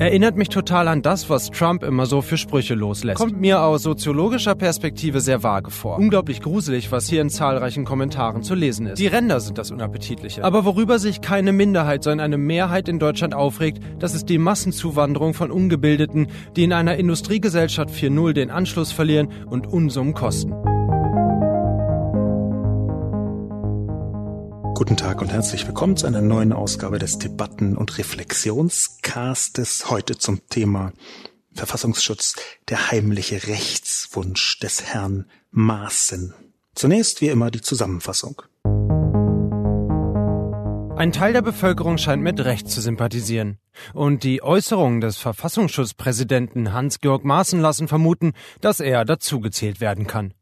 Erinnert mich total an das, was Trump immer so für Sprüche loslässt. Kommt mir aus soziologischer Perspektive sehr vage vor. Unglaublich gruselig, was hier in zahlreichen Kommentaren zu lesen ist. Die Ränder sind das Unappetitliche. Aber worüber sich keine Minderheit, sondern eine Mehrheit in Deutschland aufregt, das ist die Massenzuwanderung von Ungebildeten, die in einer Industriegesellschaft 4.0 den Anschluss verlieren und Unsummen kosten. Guten Tag und herzlich willkommen zu einer neuen Ausgabe des Debatten- und Reflexionscastes. Heute zum Thema Verfassungsschutz, der heimliche Rechtswunsch des Herrn Maaßen. Zunächst wie immer die Zusammenfassung. Ein Teil der Bevölkerung scheint mit Recht zu sympathisieren. Und die Äußerungen des Verfassungsschutzpräsidenten Hans-Georg Maaßen lassen vermuten, dass er dazugezählt werden kann.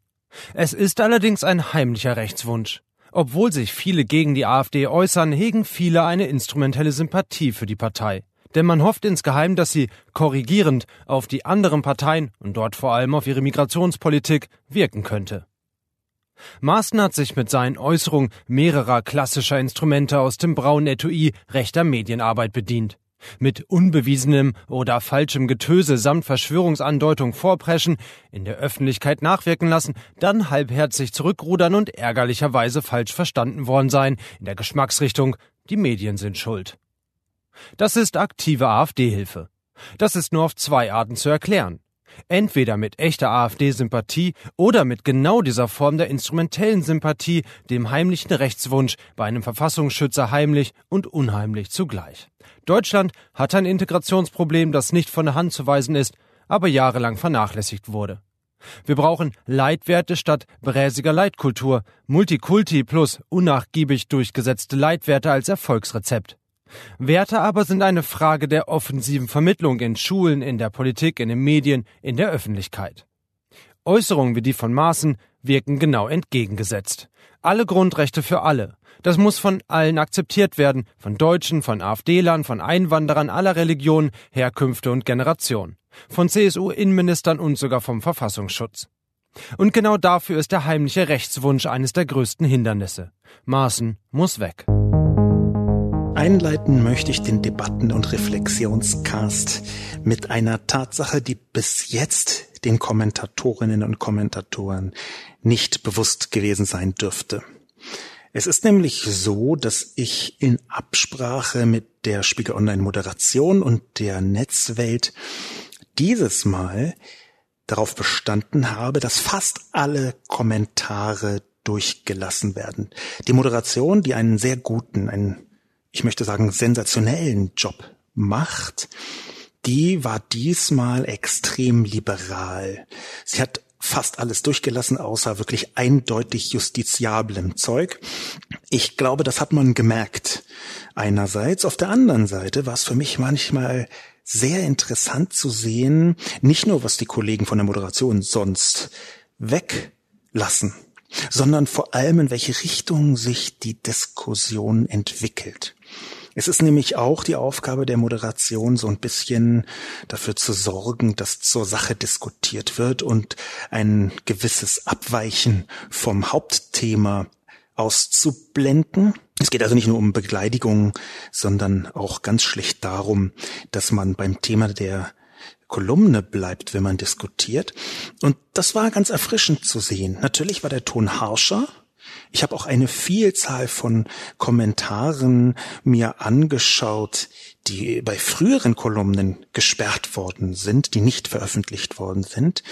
Es ist allerdings ein heimlicher Rechtswunsch. Obwohl sich viele gegen die AfD äußern, hegen viele eine instrumentelle Sympathie für die Partei. Denn man hofft insgeheim, dass sie korrigierend auf die anderen Parteien und dort vor allem auf ihre Migrationspolitik wirken könnte. Maaßen hat sich mit seinen Äußerungen mehrerer klassischer Instrumente aus dem braunen Etui rechter Medienarbeit bedient mit unbewiesenem oder falschem Getöse samt Verschwörungsandeutung vorpreschen, in der Öffentlichkeit nachwirken lassen, dann halbherzig zurückrudern und ärgerlicherweise falsch verstanden worden sein, in der Geschmacksrichtung, die Medien sind schuld. Das ist aktive AfD-Hilfe. Das ist nur auf zwei Arten zu erklären. Entweder mit echter AfD-Sympathie oder mit genau dieser Form der instrumentellen Sympathie, dem heimlichen Rechtswunsch bei einem Verfassungsschützer heimlich und unheimlich zugleich. Deutschland hat ein Integrationsproblem, das nicht von der Hand zu weisen ist, aber jahrelang vernachlässigt wurde. Wir brauchen Leitwerte statt bräsiger Leitkultur, Multikulti plus unnachgiebig durchgesetzte Leitwerte als Erfolgsrezept. Werte aber sind eine Frage der offensiven Vermittlung in Schulen, in der Politik, in den Medien, in der Öffentlichkeit. Äußerungen wie die von Maaßen wirken genau entgegengesetzt. Alle Grundrechte für alle. Das muss von allen akzeptiert werden, von Deutschen, von AfD-Lern, von Einwanderern aller Religionen, Herkünfte und Generationen, von CSU-Innenministern und sogar vom Verfassungsschutz. Und genau dafür ist der heimliche Rechtswunsch eines der größten Hindernisse. Maaßen muss weg. Einleiten möchte ich den Debatten- und Reflexionscast mit einer Tatsache, die bis jetzt den Kommentatorinnen und Kommentatoren nicht bewusst gewesen sein dürfte. Es ist nämlich so, dass ich in Absprache mit der Spiegel Online Moderation und der Netzwelt dieses Mal darauf bestanden habe, dass fast alle Kommentare durchgelassen werden. Die Moderation, die einen sehr guten, einen ich möchte sagen, sensationellen Job macht, die war diesmal extrem liberal. Sie hat fast alles durchgelassen, außer wirklich eindeutig justiziablem Zeug. Ich glaube, das hat man gemerkt. Einerseits. Auf der anderen Seite war es für mich manchmal sehr interessant zu sehen, nicht nur was die Kollegen von der Moderation sonst weglassen, sondern vor allem in welche Richtung sich die Diskussion entwickelt. Es ist nämlich auch die Aufgabe der Moderation, so ein bisschen dafür zu sorgen, dass zur Sache diskutiert wird und ein gewisses Abweichen vom Hauptthema auszublenden. Es geht also nicht nur um Begleidigung, sondern auch ganz schlicht darum, dass man beim Thema der Kolumne bleibt, wenn man diskutiert. Und das war ganz erfrischend zu sehen. Natürlich war der Ton harscher, ich habe auch eine Vielzahl von Kommentaren mir angeschaut, die bei früheren Kolumnen gesperrt worden sind, die nicht veröffentlicht worden sind.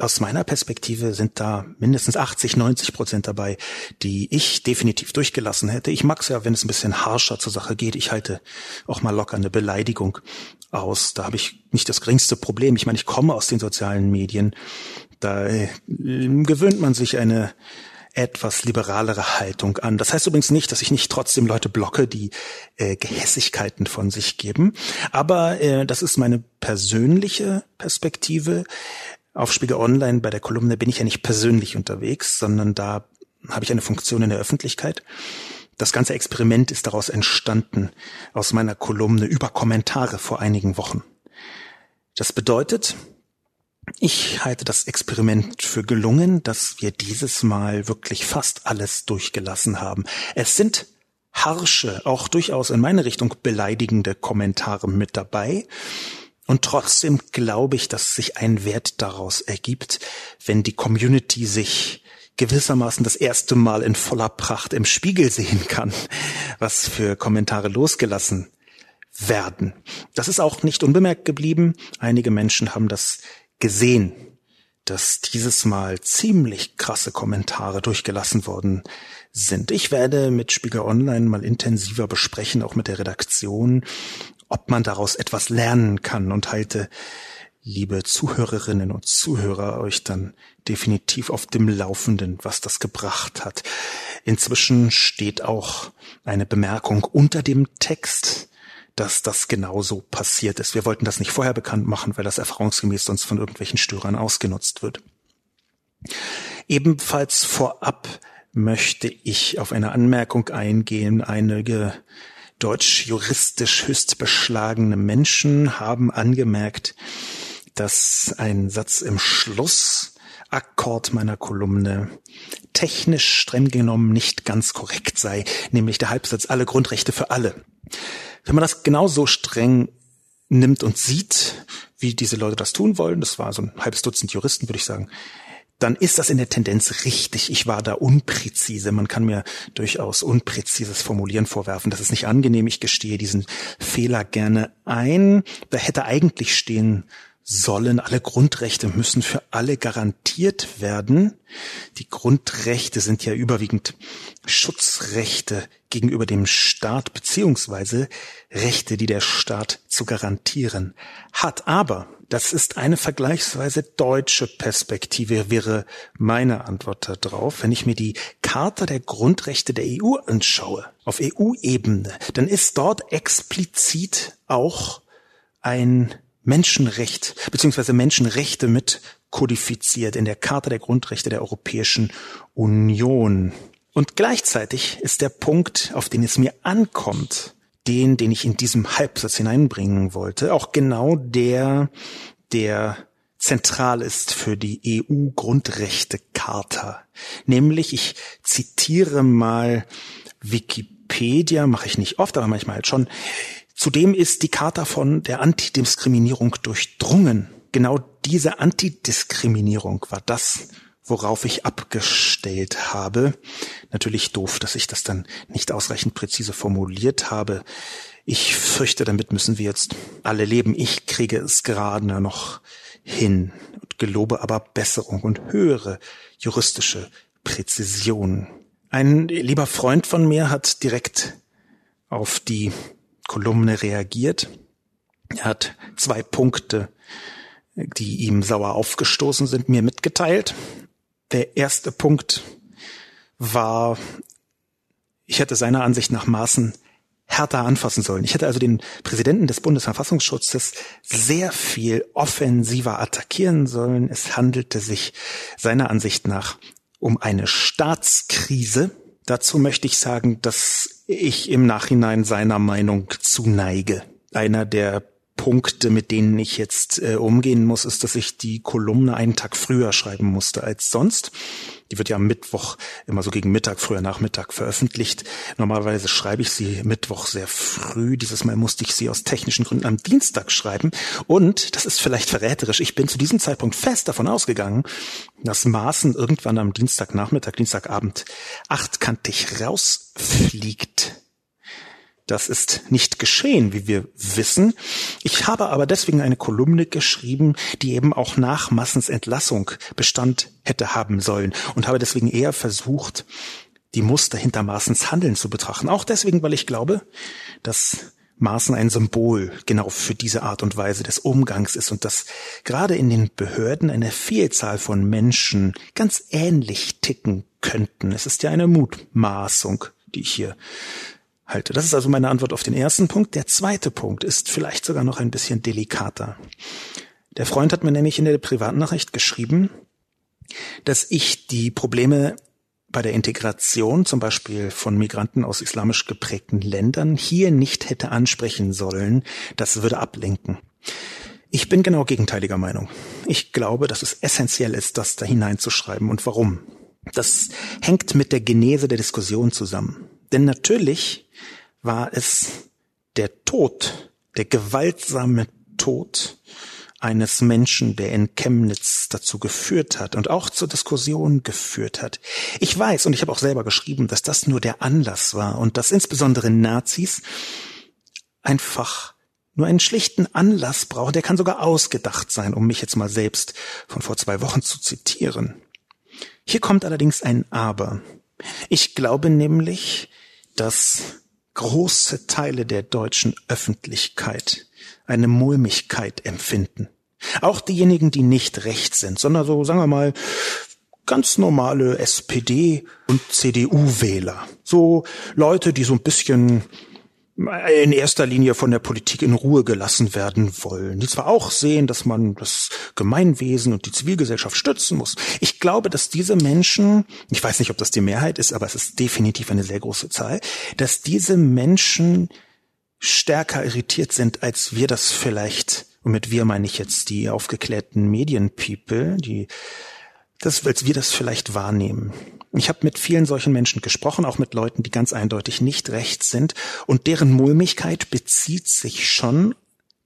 Aus meiner Perspektive sind da mindestens 80, 90 Prozent dabei, die ich definitiv durchgelassen hätte. Ich mag es ja, wenn es ein bisschen harscher zur Sache geht. Ich halte auch mal locker eine Beleidigung aus. Da habe ich nicht das geringste Problem. Ich meine, ich komme aus den sozialen Medien. Da äh, gewöhnt man sich eine etwas liberalere Haltung an. Das heißt übrigens nicht, dass ich nicht trotzdem Leute blocke, die äh, Gehässigkeiten von sich geben. Aber äh, das ist meine persönliche Perspektive. Auf Spiegel Online bei der Kolumne bin ich ja nicht persönlich unterwegs, sondern da habe ich eine Funktion in der Öffentlichkeit. Das ganze Experiment ist daraus entstanden, aus meiner Kolumne über Kommentare vor einigen Wochen. Das bedeutet, ich halte das Experiment für gelungen, dass wir dieses Mal wirklich fast alles durchgelassen haben. Es sind harsche, auch durchaus in meine Richtung beleidigende Kommentare mit dabei. Und trotzdem glaube ich, dass sich ein Wert daraus ergibt, wenn die Community sich gewissermaßen das erste Mal in voller Pracht im Spiegel sehen kann, was für Kommentare losgelassen werden. Das ist auch nicht unbemerkt geblieben. Einige Menschen haben das gesehen, dass dieses Mal ziemlich krasse Kommentare durchgelassen worden sind. Ich werde mit Spiegel Online mal intensiver besprechen, auch mit der Redaktion, ob man daraus etwas lernen kann und halte, liebe Zuhörerinnen und Zuhörer, euch dann definitiv auf dem Laufenden, was das gebracht hat. Inzwischen steht auch eine Bemerkung unter dem Text, dass das genauso passiert ist. Wir wollten das nicht vorher bekannt machen, weil das erfahrungsgemäß sonst von irgendwelchen Störern ausgenutzt wird. Ebenfalls vorab möchte ich auf eine Anmerkung eingehen. Einige deutsch-juristisch höchst beschlagene Menschen haben angemerkt, dass ein Satz im Schlussakkord meiner Kolumne technisch streng genommen nicht ganz korrekt sei, nämlich der Halbsatz alle Grundrechte für alle. Wenn man das genauso streng nimmt und sieht, wie diese Leute das tun wollen, das war so ein halbes Dutzend Juristen, würde ich sagen, dann ist das in der Tendenz richtig. Ich war da unpräzise. Man kann mir durchaus unpräzises Formulieren vorwerfen. Das ist nicht angenehm. Ich gestehe diesen Fehler gerne ein. Da hätte eigentlich stehen sollen, alle Grundrechte müssen für alle garantiert werden. Die Grundrechte sind ja überwiegend Schutzrechte gegenüber dem Staat beziehungsweise Rechte, die der Staat zu garantieren hat. Aber das ist eine vergleichsweise deutsche Perspektive, wäre meine Antwort darauf. Wenn ich mir die Charta der Grundrechte der EU anschaue, auf EU-Ebene, dann ist dort explizit auch ein Menschenrecht bzw. Menschenrechte mit kodifiziert in der Charta der Grundrechte der Europäischen Union. Und gleichzeitig ist der Punkt, auf den es mir ankommt, den, den ich in diesem Halbsatz hineinbringen wollte, auch genau der, der zentral ist für die EU-Grundrechte-Charta. Nämlich, ich zitiere mal Wikipedia, mache ich nicht oft, aber manchmal halt schon, Zudem ist die Charta von der Antidiskriminierung durchdrungen. Genau diese Antidiskriminierung war das, worauf ich abgestellt habe. Natürlich doof, dass ich das dann nicht ausreichend präzise formuliert habe. Ich fürchte, damit müssen wir jetzt alle leben. Ich kriege es gerade noch hin und gelobe aber Besserung und höhere juristische Präzision. Ein lieber Freund von mir hat direkt auf die Kolumne reagiert. Er hat zwei Punkte, die ihm sauer aufgestoßen sind, mir mitgeteilt. Der erste Punkt war, ich hätte seiner Ansicht nach Maßen härter anfassen sollen. Ich hätte also den Präsidenten des Bundesverfassungsschutzes sehr viel offensiver attackieren sollen. Es handelte sich seiner Ansicht nach um eine Staatskrise. Dazu möchte ich sagen, dass ich im Nachhinein seiner Meinung zuneige. Einer der Punkte, mit denen ich jetzt äh, umgehen muss, ist, dass ich die Kolumne einen Tag früher schreiben musste als sonst. Die wird ja am Mittwoch immer so gegen Mittag, früher Nachmittag veröffentlicht. Normalerweise schreibe ich sie Mittwoch sehr früh. Dieses Mal musste ich sie aus technischen Gründen am Dienstag schreiben. Und, das ist vielleicht verräterisch, ich bin zu diesem Zeitpunkt fest davon ausgegangen, dass Maßen irgendwann am Dienstagnachmittag, Dienstagabend achtkantig rausfliegt. Das ist nicht geschehen, wie wir wissen. Ich habe aber deswegen eine Kolumne geschrieben, die eben auch nach Massens Entlassung Bestand hätte haben sollen und habe deswegen eher versucht, die Muster hinter Maßens Handeln zu betrachten. Auch deswegen, weil ich glaube, dass Maßen ein Symbol genau für diese Art und Weise des Umgangs ist und dass gerade in den Behörden eine Vielzahl von Menschen ganz ähnlich ticken könnten. Es ist ja eine Mutmaßung, die ich hier halte. Das ist also meine Antwort auf den ersten Punkt. Der zweite Punkt ist vielleicht sogar noch ein bisschen delikater. Der Freund hat mir nämlich in der Privatnachricht geschrieben, dass ich die Probleme bei der Integration zum Beispiel von Migranten aus islamisch geprägten Ländern hier nicht hätte ansprechen sollen, das würde ablenken. Ich bin genau gegenteiliger Meinung. Ich glaube, dass es essentiell ist, das da hineinzuschreiben. Und warum? Das hängt mit der Genese der Diskussion zusammen. Denn natürlich war es der Tod, der gewaltsame Tod eines Menschen, der in Chemnitz dazu geführt hat und auch zur Diskussion geführt hat. Ich weiß, und ich habe auch selber geschrieben, dass das nur der Anlass war und dass insbesondere Nazis einfach nur einen schlichten Anlass brauchen, der kann sogar ausgedacht sein, um mich jetzt mal selbst von vor zwei Wochen zu zitieren. Hier kommt allerdings ein Aber. Ich glaube nämlich, dass große Teile der deutschen Öffentlichkeit eine Mulmigkeit empfinden. Auch diejenigen, die nicht rechts sind, sondern so, sagen wir mal, ganz normale SPD- und CDU-Wähler. So Leute, die so ein bisschen in erster Linie von der Politik in Ruhe gelassen werden wollen, die zwar auch sehen, dass man das Gemeinwesen und die Zivilgesellschaft stützen muss. Ich glaube, dass diese Menschen, ich weiß nicht, ob das die Mehrheit ist, aber es ist definitiv eine sehr große Zahl, dass diese Menschen stärker irritiert sind, als wir das vielleicht, und mit wir meine ich jetzt die aufgeklärten Medienpeople, die das, als wir das vielleicht wahrnehmen. Ich habe mit vielen solchen Menschen gesprochen, auch mit Leuten, die ganz eindeutig nicht rechts sind, und deren Mulmigkeit bezieht sich schon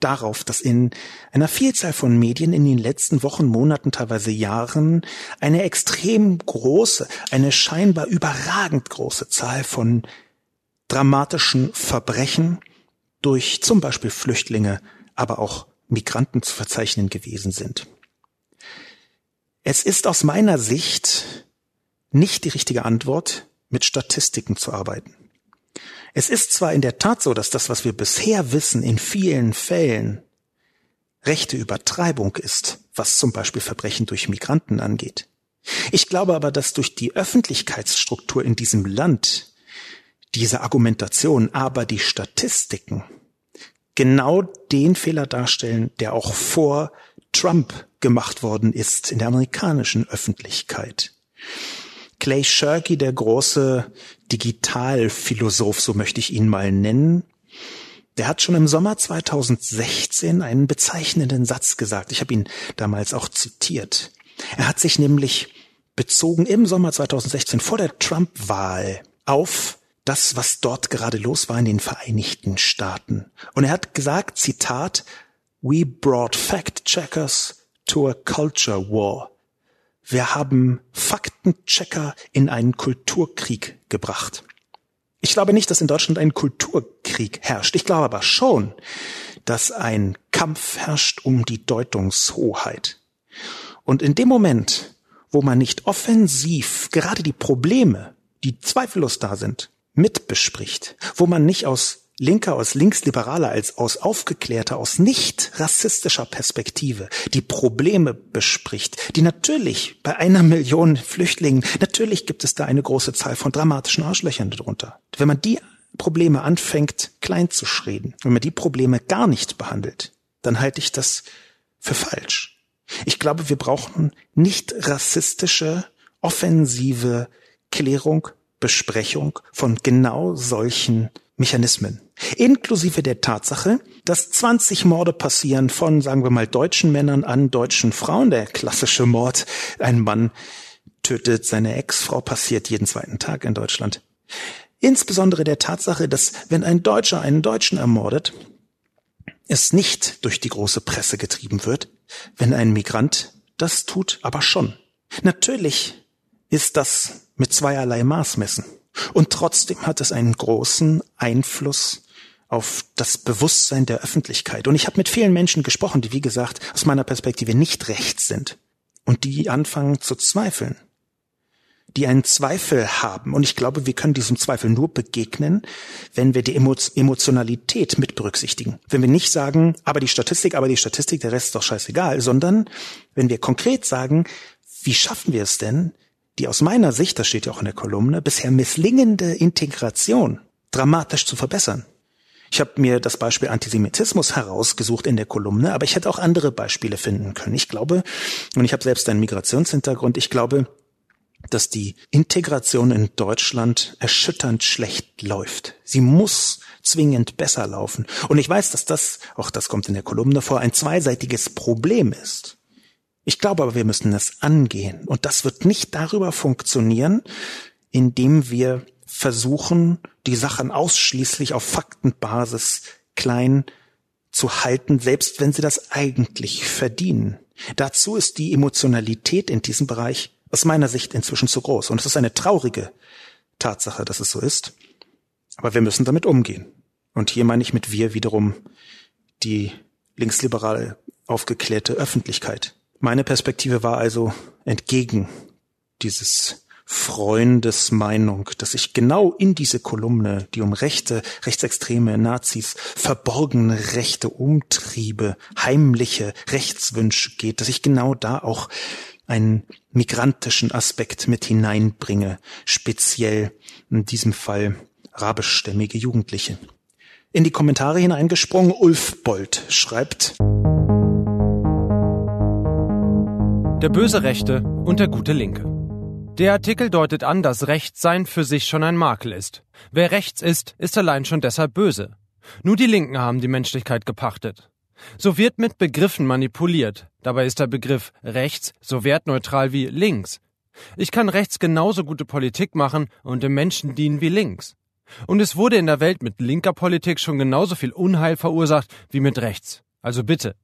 darauf, dass in einer Vielzahl von Medien in den letzten Wochen, Monaten, teilweise Jahren eine extrem große, eine scheinbar überragend große Zahl von dramatischen Verbrechen durch zum Beispiel Flüchtlinge, aber auch Migranten zu verzeichnen gewesen sind. Es ist aus meiner Sicht nicht die richtige Antwort, mit Statistiken zu arbeiten. Es ist zwar in der Tat so, dass das, was wir bisher wissen, in vielen Fällen rechte Übertreibung ist, was zum Beispiel Verbrechen durch Migranten angeht. Ich glaube aber, dass durch die Öffentlichkeitsstruktur in diesem Land diese Argumentation, aber die Statistiken genau den Fehler darstellen, der auch vor Trump gemacht worden ist in der amerikanischen Öffentlichkeit. Clay Shirky, der große Digitalphilosoph, so möchte ich ihn mal nennen, der hat schon im Sommer 2016 einen bezeichnenden Satz gesagt. Ich habe ihn damals auch zitiert. Er hat sich nämlich bezogen im Sommer 2016 vor der Trump-Wahl auf das, was dort gerade los war in den Vereinigten Staaten. Und er hat gesagt, Zitat, We brought fact checkers to a culture war. Wir haben Faktenchecker in einen Kulturkrieg gebracht. Ich glaube nicht, dass in Deutschland ein Kulturkrieg herrscht. Ich glaube aber schon, dass ein Kampf herrscht um die Deutungshoheit. Und in dem Moment, wo man nicht offensiv gerade die Probleme, die zweifellos da sind, mitbespricht, wo man nicht aus Linker, aus Linksliberaler, als aus aufgeklärter, aus nicht rassistischer Perspektive die Probleme bespricht, die natürlich bei einer Million Flüchtlingen, natürlich gibt es da eine große Zahl von dramatischen Arschlöchern darunter. Wenn man die Probleme anfängt, klein zu schreden, wenn man die Probleme gar nicht behandelt, dann halte ich das für falsch. Ich glaube, wir brauchen nicht rassistische, offensive Klärung, Besprechung von genau solchen Mechanismen. Inklusive der Tatsache, dass 20 Morde passieren von, sagen wir mal, deutschen Männern an deutschen Frauen. Der klassische Mord, ein Mann tötet seine Ex-Frau, passiert jeden zweiten Tag in Deutschland. Insbesondere der Tatsache, dass wenn ein Deutscher einen Deutschen ermordet, es nicht durch die große Presse getrieben wird, wenn ein Migrant das tut, aber schon. Natürlich ist das mit zweierlei Maß messen. Und trotzdem hat es einen großen Einfluss auf das Bewusstsein der Öffentlichkeit. Und ich habe mit vielen Menschen gesprochen, die, wie gesagt, aus meiner Perspektive nicht rechts sind und die anfangen zu zweifeln, die einen Zweifel haben. Und ich glaube, wir können diesem Zweifel nur begegnen, wenn wir die Emotionalität mit berücksichtigen. Wenn wir nicht sagen, aber die Statistik, aber die Statistik, der Rest ist doch scheißegal, sondern wenn wir konkret sagen, wie schaffen wir es denn, die aus meiner Sicht, das steht ja auch in der Kolumne, bisher misslingende Integration dramatisch zu verbessern. Ich habe mir das Beispiel Antisemitismus herausgesucht in der Kolumne, aber ich hätte auch andere Beispiele finden können. Ich glaube, und ich habe selbst einen Migrationshintergrund, ich glaube, dass die Integration in Deutschland erschütternd schlecht läuft. Sie muss zwingend besser laufen. Und ich weiß, dass das, auch das kommt in der Kolumne vor, ein zweiseitiges Problem ist. Ich glaube aber, wir müssen es angehen. Und das wird nicht darüber funktionieren, indem wir versuchen, die Sachen ausschließlich auf Faktenbasis klein zu halten, selbst wenn sie das eigentlich verdienen. Dazu ist die Emotionalität in diesem Bereich aus meiner Sicht inzwischen zu groß. Und es ist eine traurige Tatsache, dass es so ist. Aber wir müssen damit umgehen. Und hier meine ich mit wir wiederum die linksliberale aufgeklärte Öffentlichkeit. Meine Perspektive war also entgegen dieses Freundesmeinung, dass ich genau in diese Kolumne, die um Rechte, Rechtsextreme, Nazis, verborgene rechte Umtriebe, heimliche Rechtswünsche geht, dass ich genau da auch einen migrantischen Aspekt mit hineinbringe, speziell in diesem Fall arabischstämmige Jugendliche. In die Kommentare hineingesprungen, Ulf Bold schreibt, Der böse Rechte und der gute Linke. Der Artikel deutet an, dass Rechtssein für sich schon ein Makel ist. Wer rechts ist, ist allein schon deshalb böse. Nur die Linken haben die Menschlichkeit gepachtet. So wird mit Begriffen manipuliert. Dabei ist der Begriff rechts so wertneutral wie links. Ich kann rechts genauso gute Politik machen und dem Menschen dienen wie links. Und es wurde in der Welt mit linker Politik schon genauso viel Unheil verursacht wie mit rechts. Also bitte,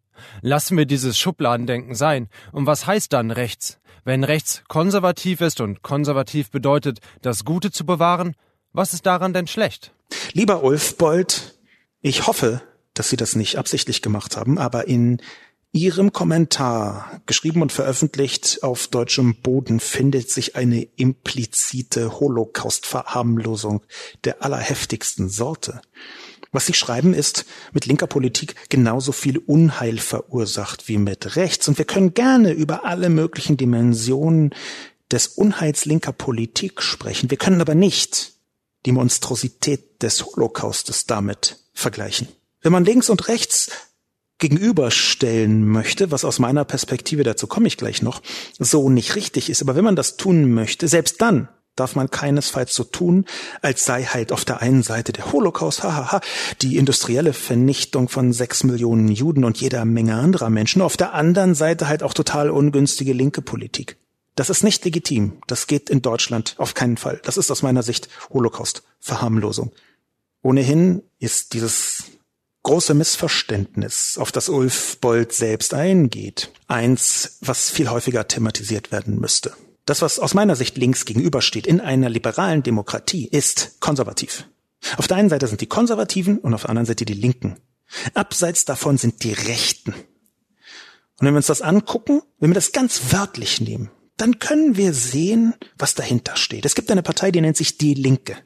Lassen wir dieses Schubladendenken sein. Und was heißt dann rechts? Wenn rechts konservativ ist und konservativ bedeutet, das Gute zu bewahren, was ist daran denn schlecht? Lieber Ulf Bold, ich hoffe, dass Sie das nicht absichtlich gemacht haben, aber in Ihrem Kommentar, geschrieben und veröffentlicht auf deutschem Boden, findet sich eine implizite Holocaust-Verharmlosung der allerheftigsten Sorte. Was Sie schreiben, ist mit linker Politik genauso viel Unheil verursacht wie mit rechts. Und wir können gerne über alle möglichen Dimensionen des Unheils linker Politik sprechen. Wir können aber nicht die Monstrosität des Holocaustes damit vergleichen. Wenn man links und rechts gegenüberstellen möchte, was aus meiner Perspektive, dazu komme ich gleich noch, so nicht richtig ist. Aber wenn man das tun möchte, selbst dann darf man keinesfalls so tun, als sei halt auf der einen Seite der Holocaust, hahaha, die industrielle Vernichtung von sechs Millionen Juden und jeder Menge anderer Menschen, auf der anderen Seite halt auch total ungünstige linke Politik. Das ist nicht legitim. Das geht in Deutschland auf keinen Fall. Das ist aus meiner Sicht Holocaust-Verharmlosung. Ohnehin ist dieses große Missverständnis, auf das Ulf Bold selbst eingeht, eins, was viel häufiger thematisiert werden müsste. Das, was aus meiner Sicht links gegenübersteht in einer liberalen Demokratie, ist konservativ. Auf der einen Seite sind die Konservativen und auf der anderen Seite die Linken. Abseits davon sind die Rechten. Und wenn wir uns das angucken, wenn wir das ganz wörtlich nehmen, dann können wir sehen, was dahinter steht. Es gibt eine Partei, die nennt sich Die Linke.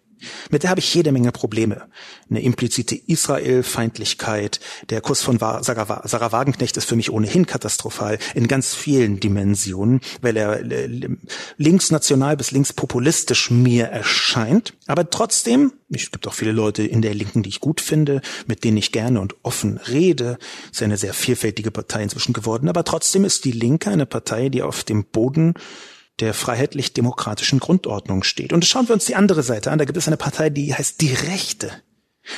Mit der habe ich jede Menge Probleme. Eine implizite Israel-Feindlichkeit. Der Kurs von Sarah Wagenknecht ist für mich ohnehin katastrophal in ganz vielen Dimensionen, weil er äh, linksnational bis linkspopulistisch mir erscheint. Aber trotzdem, es gibt auch viele Leute in der Linken, die ich gut finde, mit denen ich gerne und offen rede. Es ist eine sehr vielfältige Partei inzwischen geworden. Aber trotzdem ist die Linke eine Partei, die auf dem Boden der freiheitlich-demokratischen Grundordnung steht. Und schauen wir uns die andere Seite an. Da gibt es eine Partei, die heißt die Rechte.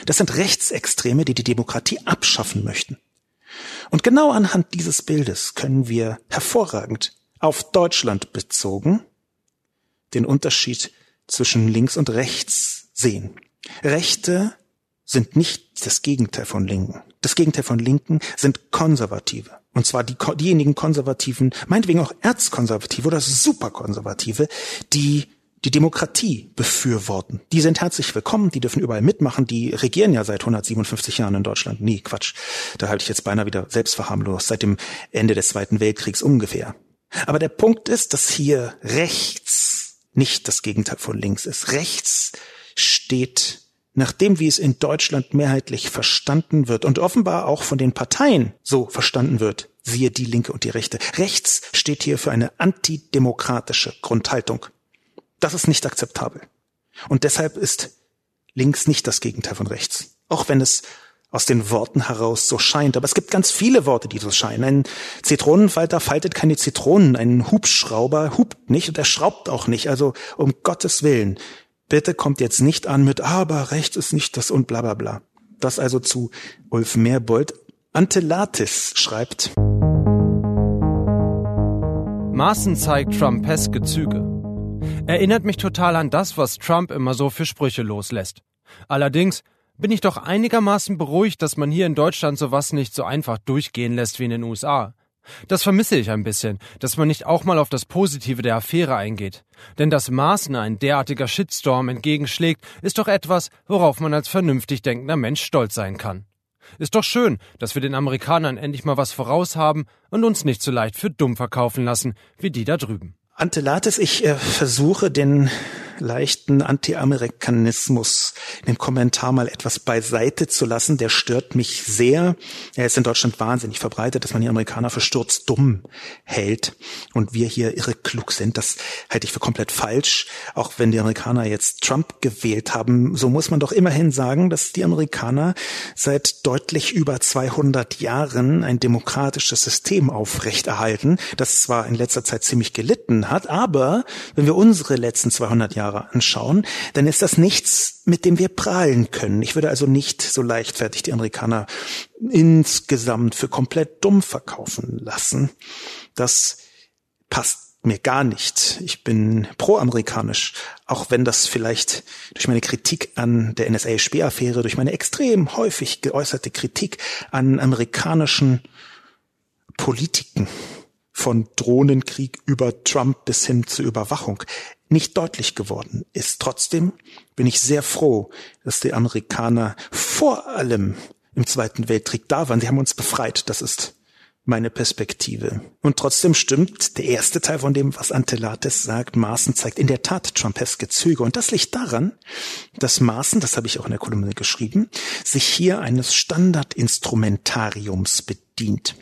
Das sind Rechtsextreme, die die Demokratie abschaffen möchten. Und genau anhand dieses Bildes können wir hervorragend auf Deutschland bezogen den Unterschied zwischen links und rechts sehen. Rechte sind nicht das Gegenteil von Linken. Das Gegenteil von Linken sind Konservative. Und zwar die, diejenigen Konservativen, meinetwegen auch Erzkonservative oder Superkonservative, die die Demokratie befürworten. Die sind herzlich willkommen, die dürfen überall mitmachen, die regieren ja seit 157 Jahren in Deutschland. Nee, Quatsch. Da halte ich jetzt beinahe wieder selbstverharmlos, seit dem Ende des Zweiten Weltkriegs ungefähr. Aber der Punkt ist, dass hier rechts nicht das Gegenteil von links ist. Rechts steht nachdem wie es in Deutschland mehrheitlich verstanden wird und offenbar auch von den Parteien so verstanden wird, siehe die Linke und die Rechte. Rechts steht hier für eine antidemokratische Grundhaltung. Das ist nicht akzeptabel. Und deshalb ist links nicht das Gegenteil von rechts. Auch wenn es aus den Worten heraus so scheint. Aber es gibt ganz viele Worte, die so scheinen. Ein Zitronenfalter faltet keine Zitronen, ein Hubschrauber hupt nicht und er schraubt auch nicht. Also um Gottes Willen, bitte kommt jetzt nicht an mit, aber rechts ist nicht das und bla bla bla. Das also zu Ulf Meerbold. Antelatis schreibt. Maaßen zeigt Trumpeske Züge. Erinnert mich total an das, was Trump immer so für Sprüche loslässt. Allerdings bin ich doch einigermaßen beruhigt, dass man hier in Deutschland sowas nicht so einfach durchgehen lässt wie in den USA. Das vermisse ich ein bisschen, dass man nicht auch mal auf das Positive der Affäre eingeht. Denn dass Maaßen ein derartiger Shitstorm entgegenschlägt, ist doch etwas, worauf man als vernünftig denkender Mensch stolz sein kann. Ist doch schön, dass wir den Amerikanern endlich mal was voraus haben und uns nicht so leicht für dumm verkaufen lassen, wie die da drüben. Antelates, ich äh, versuche den leichten Anti-Amerikanismus in dem Kommentar mal etwas beiseite zu lassen. Der stört mich sehr. Er ist in Deutschland wahnsinnig verbreitet, dass man die Amerikaner für sturzdumm hält und wir hier irre klug sind. Das halte ich für komplett falsch. Auch wenn die Amerikaner jetzt Trump gewählt haben, so muss man doch immerhin sagen, dass die Amerikaner seit deutlich über 200 Jahren ein demokratisches System aufrechterhalten, das zwar in letzter Zeit ziemlich gelitten hat, aber wenn wir unsere letzten 200 Jahre Jahre anschauen, dann ist das nichts, mit dem wir prahlen können. Ich würde also nicht so leichtfertig die Amerikaner insgesamt für komplett dumm verkaufen lassen. Das passt mir gar nicht. Ich bin pro-amerikanisch, auch wenn das vielleicht durch meine Kritik an der NSA-Spähaffäre, durch meine extrem häufig geäußerte Kritik an amerikanischen Politiken von Drohnenkrieg über Trump bis hin zur Überwachung nicht deutlich geworden ist. Trotzdem bin ich sehr froh, dass die Amerikaner vor allem im Zweiten Weltkrieg da waren. Sie haben uns befreit. Das ist meine Perspektive. Und trotzdem stimmt der erste Teil von dem, was Antelates sagt. Maaßen zeigt in der Tat Trumpeske Züge. Und das liegt daran, dass Maaßen, das habe ich auch in der Kolumne geschrieben, sich hier eines Standardinstrumentariums bedient.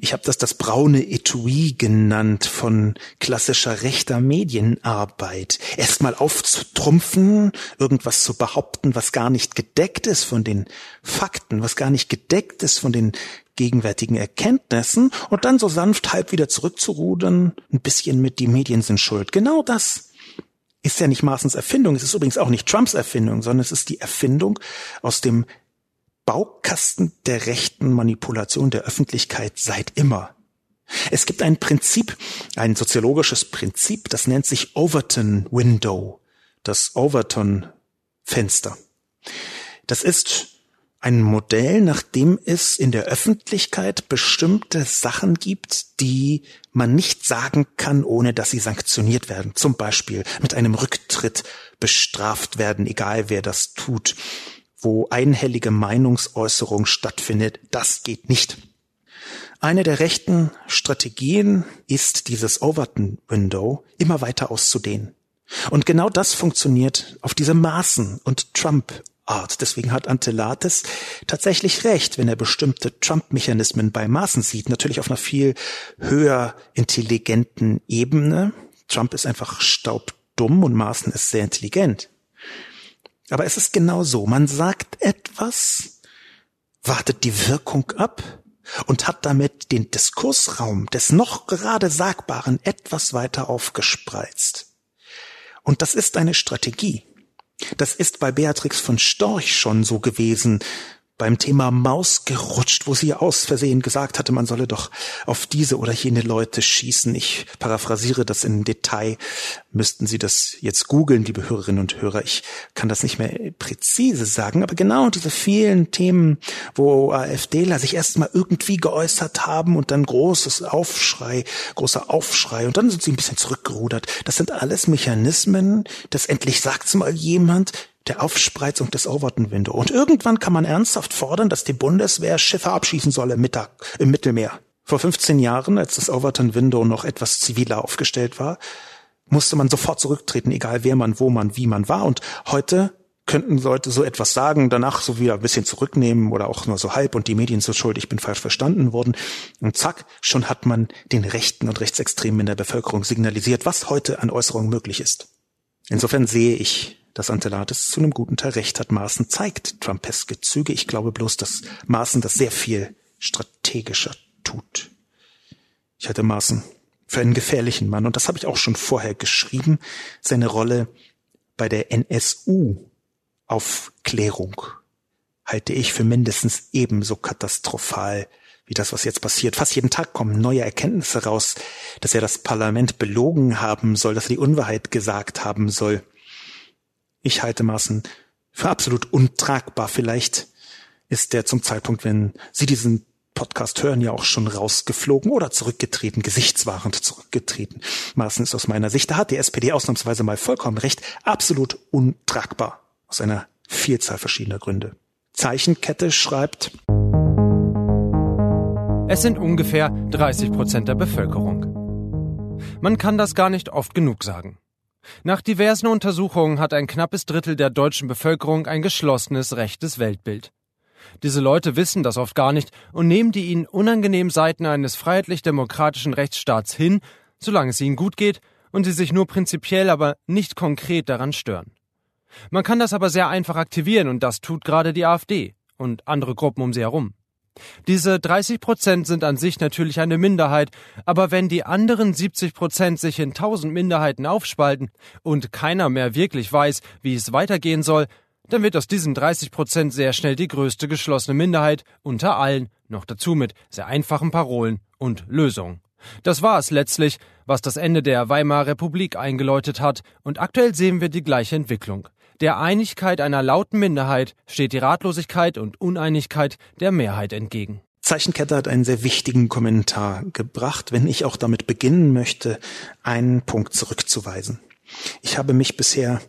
Ich habe das das braune Etui genannt von klassischer rechter Medienarbeit. Erstmal aufzutrumpfen, irgendwas zu behaupten, was gar nicht gedeckt ist von den Fakten, was gar nicht gedeckt ist von den gegenwärtigen Erkenntnissen und dann so sanft halb wieder zurückzurudern, ein bisschen mit die Medien sind schuld. Genau das ist ja nicht Maaßens Erfindung, es ist übrigens auch nicht Trumps Erfindung, sondern es ist die Erfindung aus dem Baukasten der rechten Manipulation der Öffentlichkeit seit immer. Es gibt ein Prinzip, ein soziologisches Prinzip, das nennt sich Overton Window, das Overton Fenster. Das ist ein Modell, nach dem es in der Öffentlichkeit bestimmte Sachen gibt, die man nicht sagen kann, ohne dass sie sanktioniert werden. Zum Beispiel mit einem Rücktritt bestraft werden, egal wer das tut wo einhellige Meinungsäußerung stattfindet, das geht nicht. Eine der rechten Strategien ist, dieses Overton Window immer weiter auszudehnen. Und genau das funktioniert auf diese Maßen- und Trump-Art. Deswegen hat Antelates tatsächlich recht, wenn er bestimmte Trump-Mechanismen bei Maßen sieht. Natürlich auf einer viel höher intelligenten Ebene. Trump ist einfach staubdumm und Maßen ist sehr intelligent. Aber es ist genau so. Man sagt etwas, wartet die Wirkung ab und hat damit den Diskursraum des noch gerade Sagbaren etwas weiter aufgespreizt. Und das ist eine Strategie. Das ist bei Beatrix von Storch schon so gewesen, beim Thema Maus gerutscht, wo sie aus Versehen gesagt hatte, man solle doch auf diese oder jene Leute schießen. Ich paraphrasiere das im Detail. Müssten Sie das jetzt googeln, liebe Hörerinnen und Hörer. Ich kann das nicht mehr präzise sagen, aber genau diese vielen Themen, wo AfDler sich erstmal irgendwie geäußert haben und dann großes Aufschrei, großer Aufschrei und dann sind sie ein bisschen zurückgerudert. Das sind alles Mechanismen, dass endlich sagt's mal jemand, der Aufspreizung des Overton Window. Und irgendwann kann man ernsthaft fordern, dass die Bundeswehr Schiffe abschießen solle im, Mittag, im Mittelmeer. Vor 15 Jahren, als das Overton Window noch etwas ziviler aufgestellt war, musste man sofort zurücktreten, egal wer man, wo man, wie man war. Und heute könnten Leute so etwas sagen, danach so wieder ein bisschen zurücknehmen oder auch nur so halb und die Medien sind schuld, ich bin falsch verstanden worden. Und zack, schon hat man den Rechten und Rechtsextremen in der Bevölkerung signalisiert, was heute an Äußerungen möglich ist. Insofern sehe ich dass Antelates zu einem guten Teil recht hat. Maaßen zeigt Trumpeske Züge. Ich glaube bloß, dass Maaßen das sehr viel strategischer tut. Ich halte Maaßen für einen gefährlichen Mann. Und das habe ich auch schon vorher geschrieben. Seine Rolle bei der NSU-Aufklärung halte ich für mindestens ebenso katastrophal wie das, was jetzt passiert. Fast jeden Tag kommen neue Erkenntnisse raus, dass er das Parlament belogen haben soll, dass er die Unwahrheit gesagt haben soll. Ich halte Maaßen für absolut untragbar. Vielleicht ist der zum Zeitpunkt, wenn Sie diesen Podcast hören, ja auch schon rausgeflogen oder zurückgetreten, gesichtswahrend zurückgetreten. Maaßen ist aus meiner Sicht, da hat die SPD ausnahmsweise mal vollkommen recht, absolut untragbar. Aus einer Vielzahl verschiedener Gründe. Zeichenkette schreibt, es sind ungefähr 30 Prozent der Bevölkerung. Man kann das gar nicht oft genug sagen. Nach diversen Untersuchungen hat ein knappes Drittel der deutschen Bevölkerung ein geschlossenes rechtes Weltbild. Diese Leute wissen das oft gar nicht und nehmen die ihnen unangenehmen Seiten eines freiheitlich-demokratischen Rechtsstaats hin, solange es ihnen gut geht und sie sich nur prinzipiell, aber nicht konkret daran stören. Man kann das aber sehr einfach aktivieren und das tut gerade die AfD und andere Gruppen um sie herum. Diese 30 Prozent sind an sich natürlich eine Minderheit, aber wenn die anderen 70 Prozent sich in tausend Minderheiten aufspalten und keiner mehr wirklich weiß, wie es weitergehen soll, dann wird aus diesen 30 Prozent sehr schnell die größte geschlossene Minderheit unter allen, noch dazu mit sehr einfachen Parolen und Lösungen. Das war es letztlich, was das Ende der Weimarer Republik eingeläutet hat, und aktuell sehen wir die gleiche Entwicklung. Der Einigkeit einer lauten Minderheit steht die Ratlosigkeit und Uneinigkeit der Mehrheit entgegen. Zeichenkette hat einen sehr wichtigen Kommentar gebracht, wenn ich auch damit beginnen möchte, einen Punkt zurückzuweisen. Ich habe mich bisher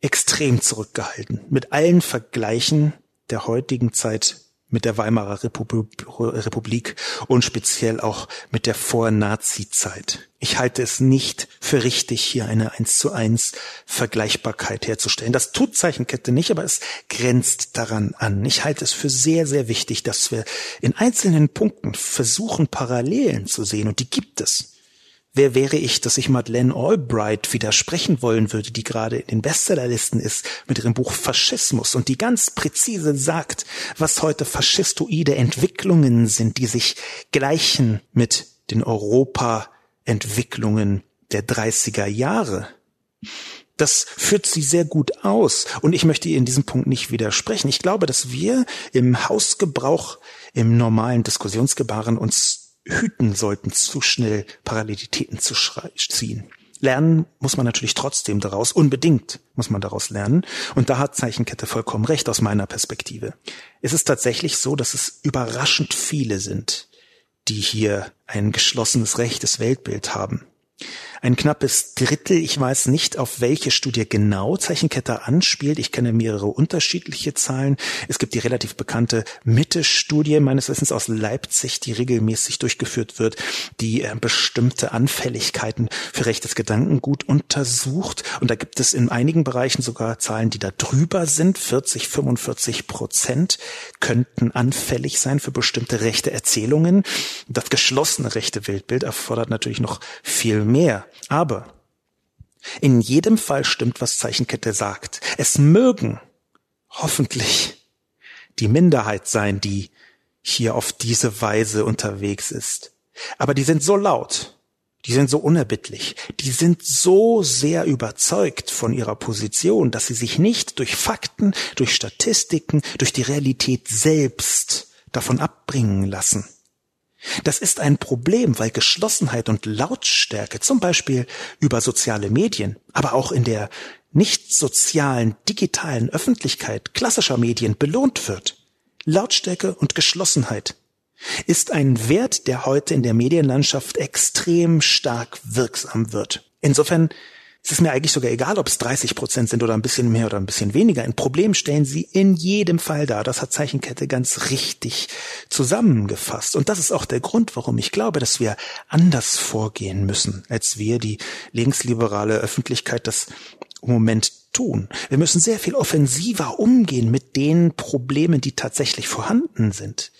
extrem zurückgehalten mit allen Vergleichen der heutigen Zeit mit der Weimarer Republik und speziell auch mit der Vor-Nazi-Zeit. Ich halte es nicht für richtig, hier eine eins zu eins Vergleichbarkeit herzustellen. Das tut Zeichenkette nicht, aber es grenzt daran an. Ich halte es für sehr, sehr wichtig, dass wir in einzelnen Punkten versuchen, Parallelen zu sehen und die gibt es. Wer wäre ich, dass ich Madeleine Albright widersprechen wollen würde, die gerade in den Bestsellerlisten ist mit ihrem Buch Faschismus und die ganz präzise sagt, was heute faschistoide Entwicklungen sind, die sich gleichen mit den Europa-Entwicklungen der 30er Jahre. Das führt sie sehr gut aus. Und ich möchte ihr in diesem Punkt nicht widersprechen. Ich glaube, dass wir im Hausgebrauch, im normalen Diskussionsgebaren uns hüten sollten, zu schnell Parallelitäten zu ziehen. Lernen muss man natürlich trotzdem daraus, unbedingt muss man daraus lernen. Und da hat Zeichenkette vollkommen recht aus meiner Perspektive. Es ist tatsächlich so, dass es überraschend viele sind, die hier ein geschlossenes rechtes Weltbild haben. Ein knappes Drittel, ich weiß nicht, auf welche Studie genau Zeichenkette anspielt. Ich kenne mehrere unterschiedliche Zahlen. Es gibt die relativ bekannte Mitte-Studie, meines Wissens aus Leipzig, die regelmäßig durchgeführt wird, die äh, bestimmte Anfälligkeiten für rechtes Gedankengut untersucht. Und da gibt es in einigen Bereichen sogar Zahlen, die da drüber sind. 40, 45 Prozent könnten anfällig sein für bestimmte rechte Erzählungen. Das geschlossene rechte Weltbild erfordert natürlich noch viel mehr. Aber in jedem Fall stimmt, was Zeichenkette sagt. Es mögen hoffentlich die Minderheit sein, die hier auf diese Weise unterwegs ist. Aber die sind so laut, die sind so unerbittlich, die sind so sehr überzeugt von ihrer Position, dass sie sich nicht durch Fakten, durch Statistiken, durch die Realität selbst davon abbringen lassen. Das ist ein Problem, weil Geschlossenheit und Lautstärke, zum Beispiel über soziale Medien, aber auch in der nicht sozialen, digitalen Öffentlichkeit klassischer Medien belohnt wird. Lautstärke und Geschlossenheit ist ein Wert, der heute in der Medienlandschaft extrem stark wirksam wird. Insofern es ist mir eigentlich sogar egal, ob es 30 Prozent sind oder ein bisschen mehr oder ein bisschen weniger. Ein Problem stellen sie in jedem Fall dar. Das hat Zeichenkette ganz richtig zusammengefasst. Und das ist auch der Grund, warum ich glaube, dass wir anders vorgehen müssen, als wir die linksliberale Öffentlichkeit das im Moment tun. Wir müssen sehr viel offensiver umgehen mit den Problemen, die tatsächlich vorhanden sind.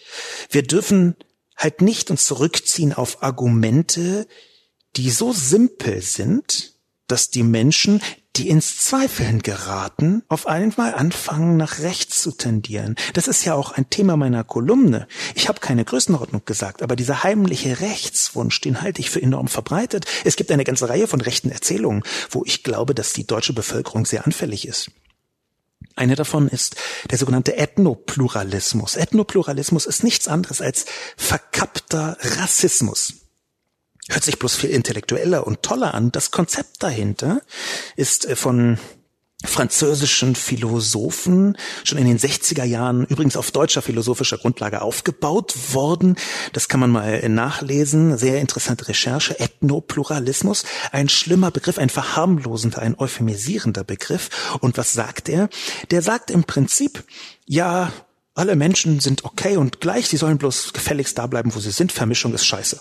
Wir dürfen halt nicht uns zurückziehen auf Argumente, die so simpel sind, dass die Menschen, die ins Zweifeln geraten, auf einmal anfangen, nach rechts zu tendieren. Das ist ja auch ein Thema meiner Kolumne. Ich habe keine Größenordnung gesagt, aber dieser heimliche Rechtswunsch, den halte ich für enorm verbreitet. Es gibt eine ganze Reihe von rechten Erzählungen, wo ich glaube, dass die deutsche Bevölkerung sehr anfällig ist. Eine davon ist der sogenannte Ethnopluralismus. Ethnopluralismus ist nichts anderes als verkappter Rassismus. Hört sich bloß viel intellektueller und toller an. Das Konzept dahinter ist äh, von französischen Philosophen schon in den 60er Jahren übrigens auf deutscher philosophischer Grundlage aufgebaut worden. Das kann man mal nachlesen. Sehr interessante Recherche. Ethnopluralismus. Ein schlimmer Begriff, ein verharmlosender, ein euphemisierender Begriff. Und was sagt er? Der sagt im Prinzip, ja, alle Menschen sind okay und gleich, sie sollen bloß gefälligst da bleiben, wo sie sind. Vermischung ist scheiße.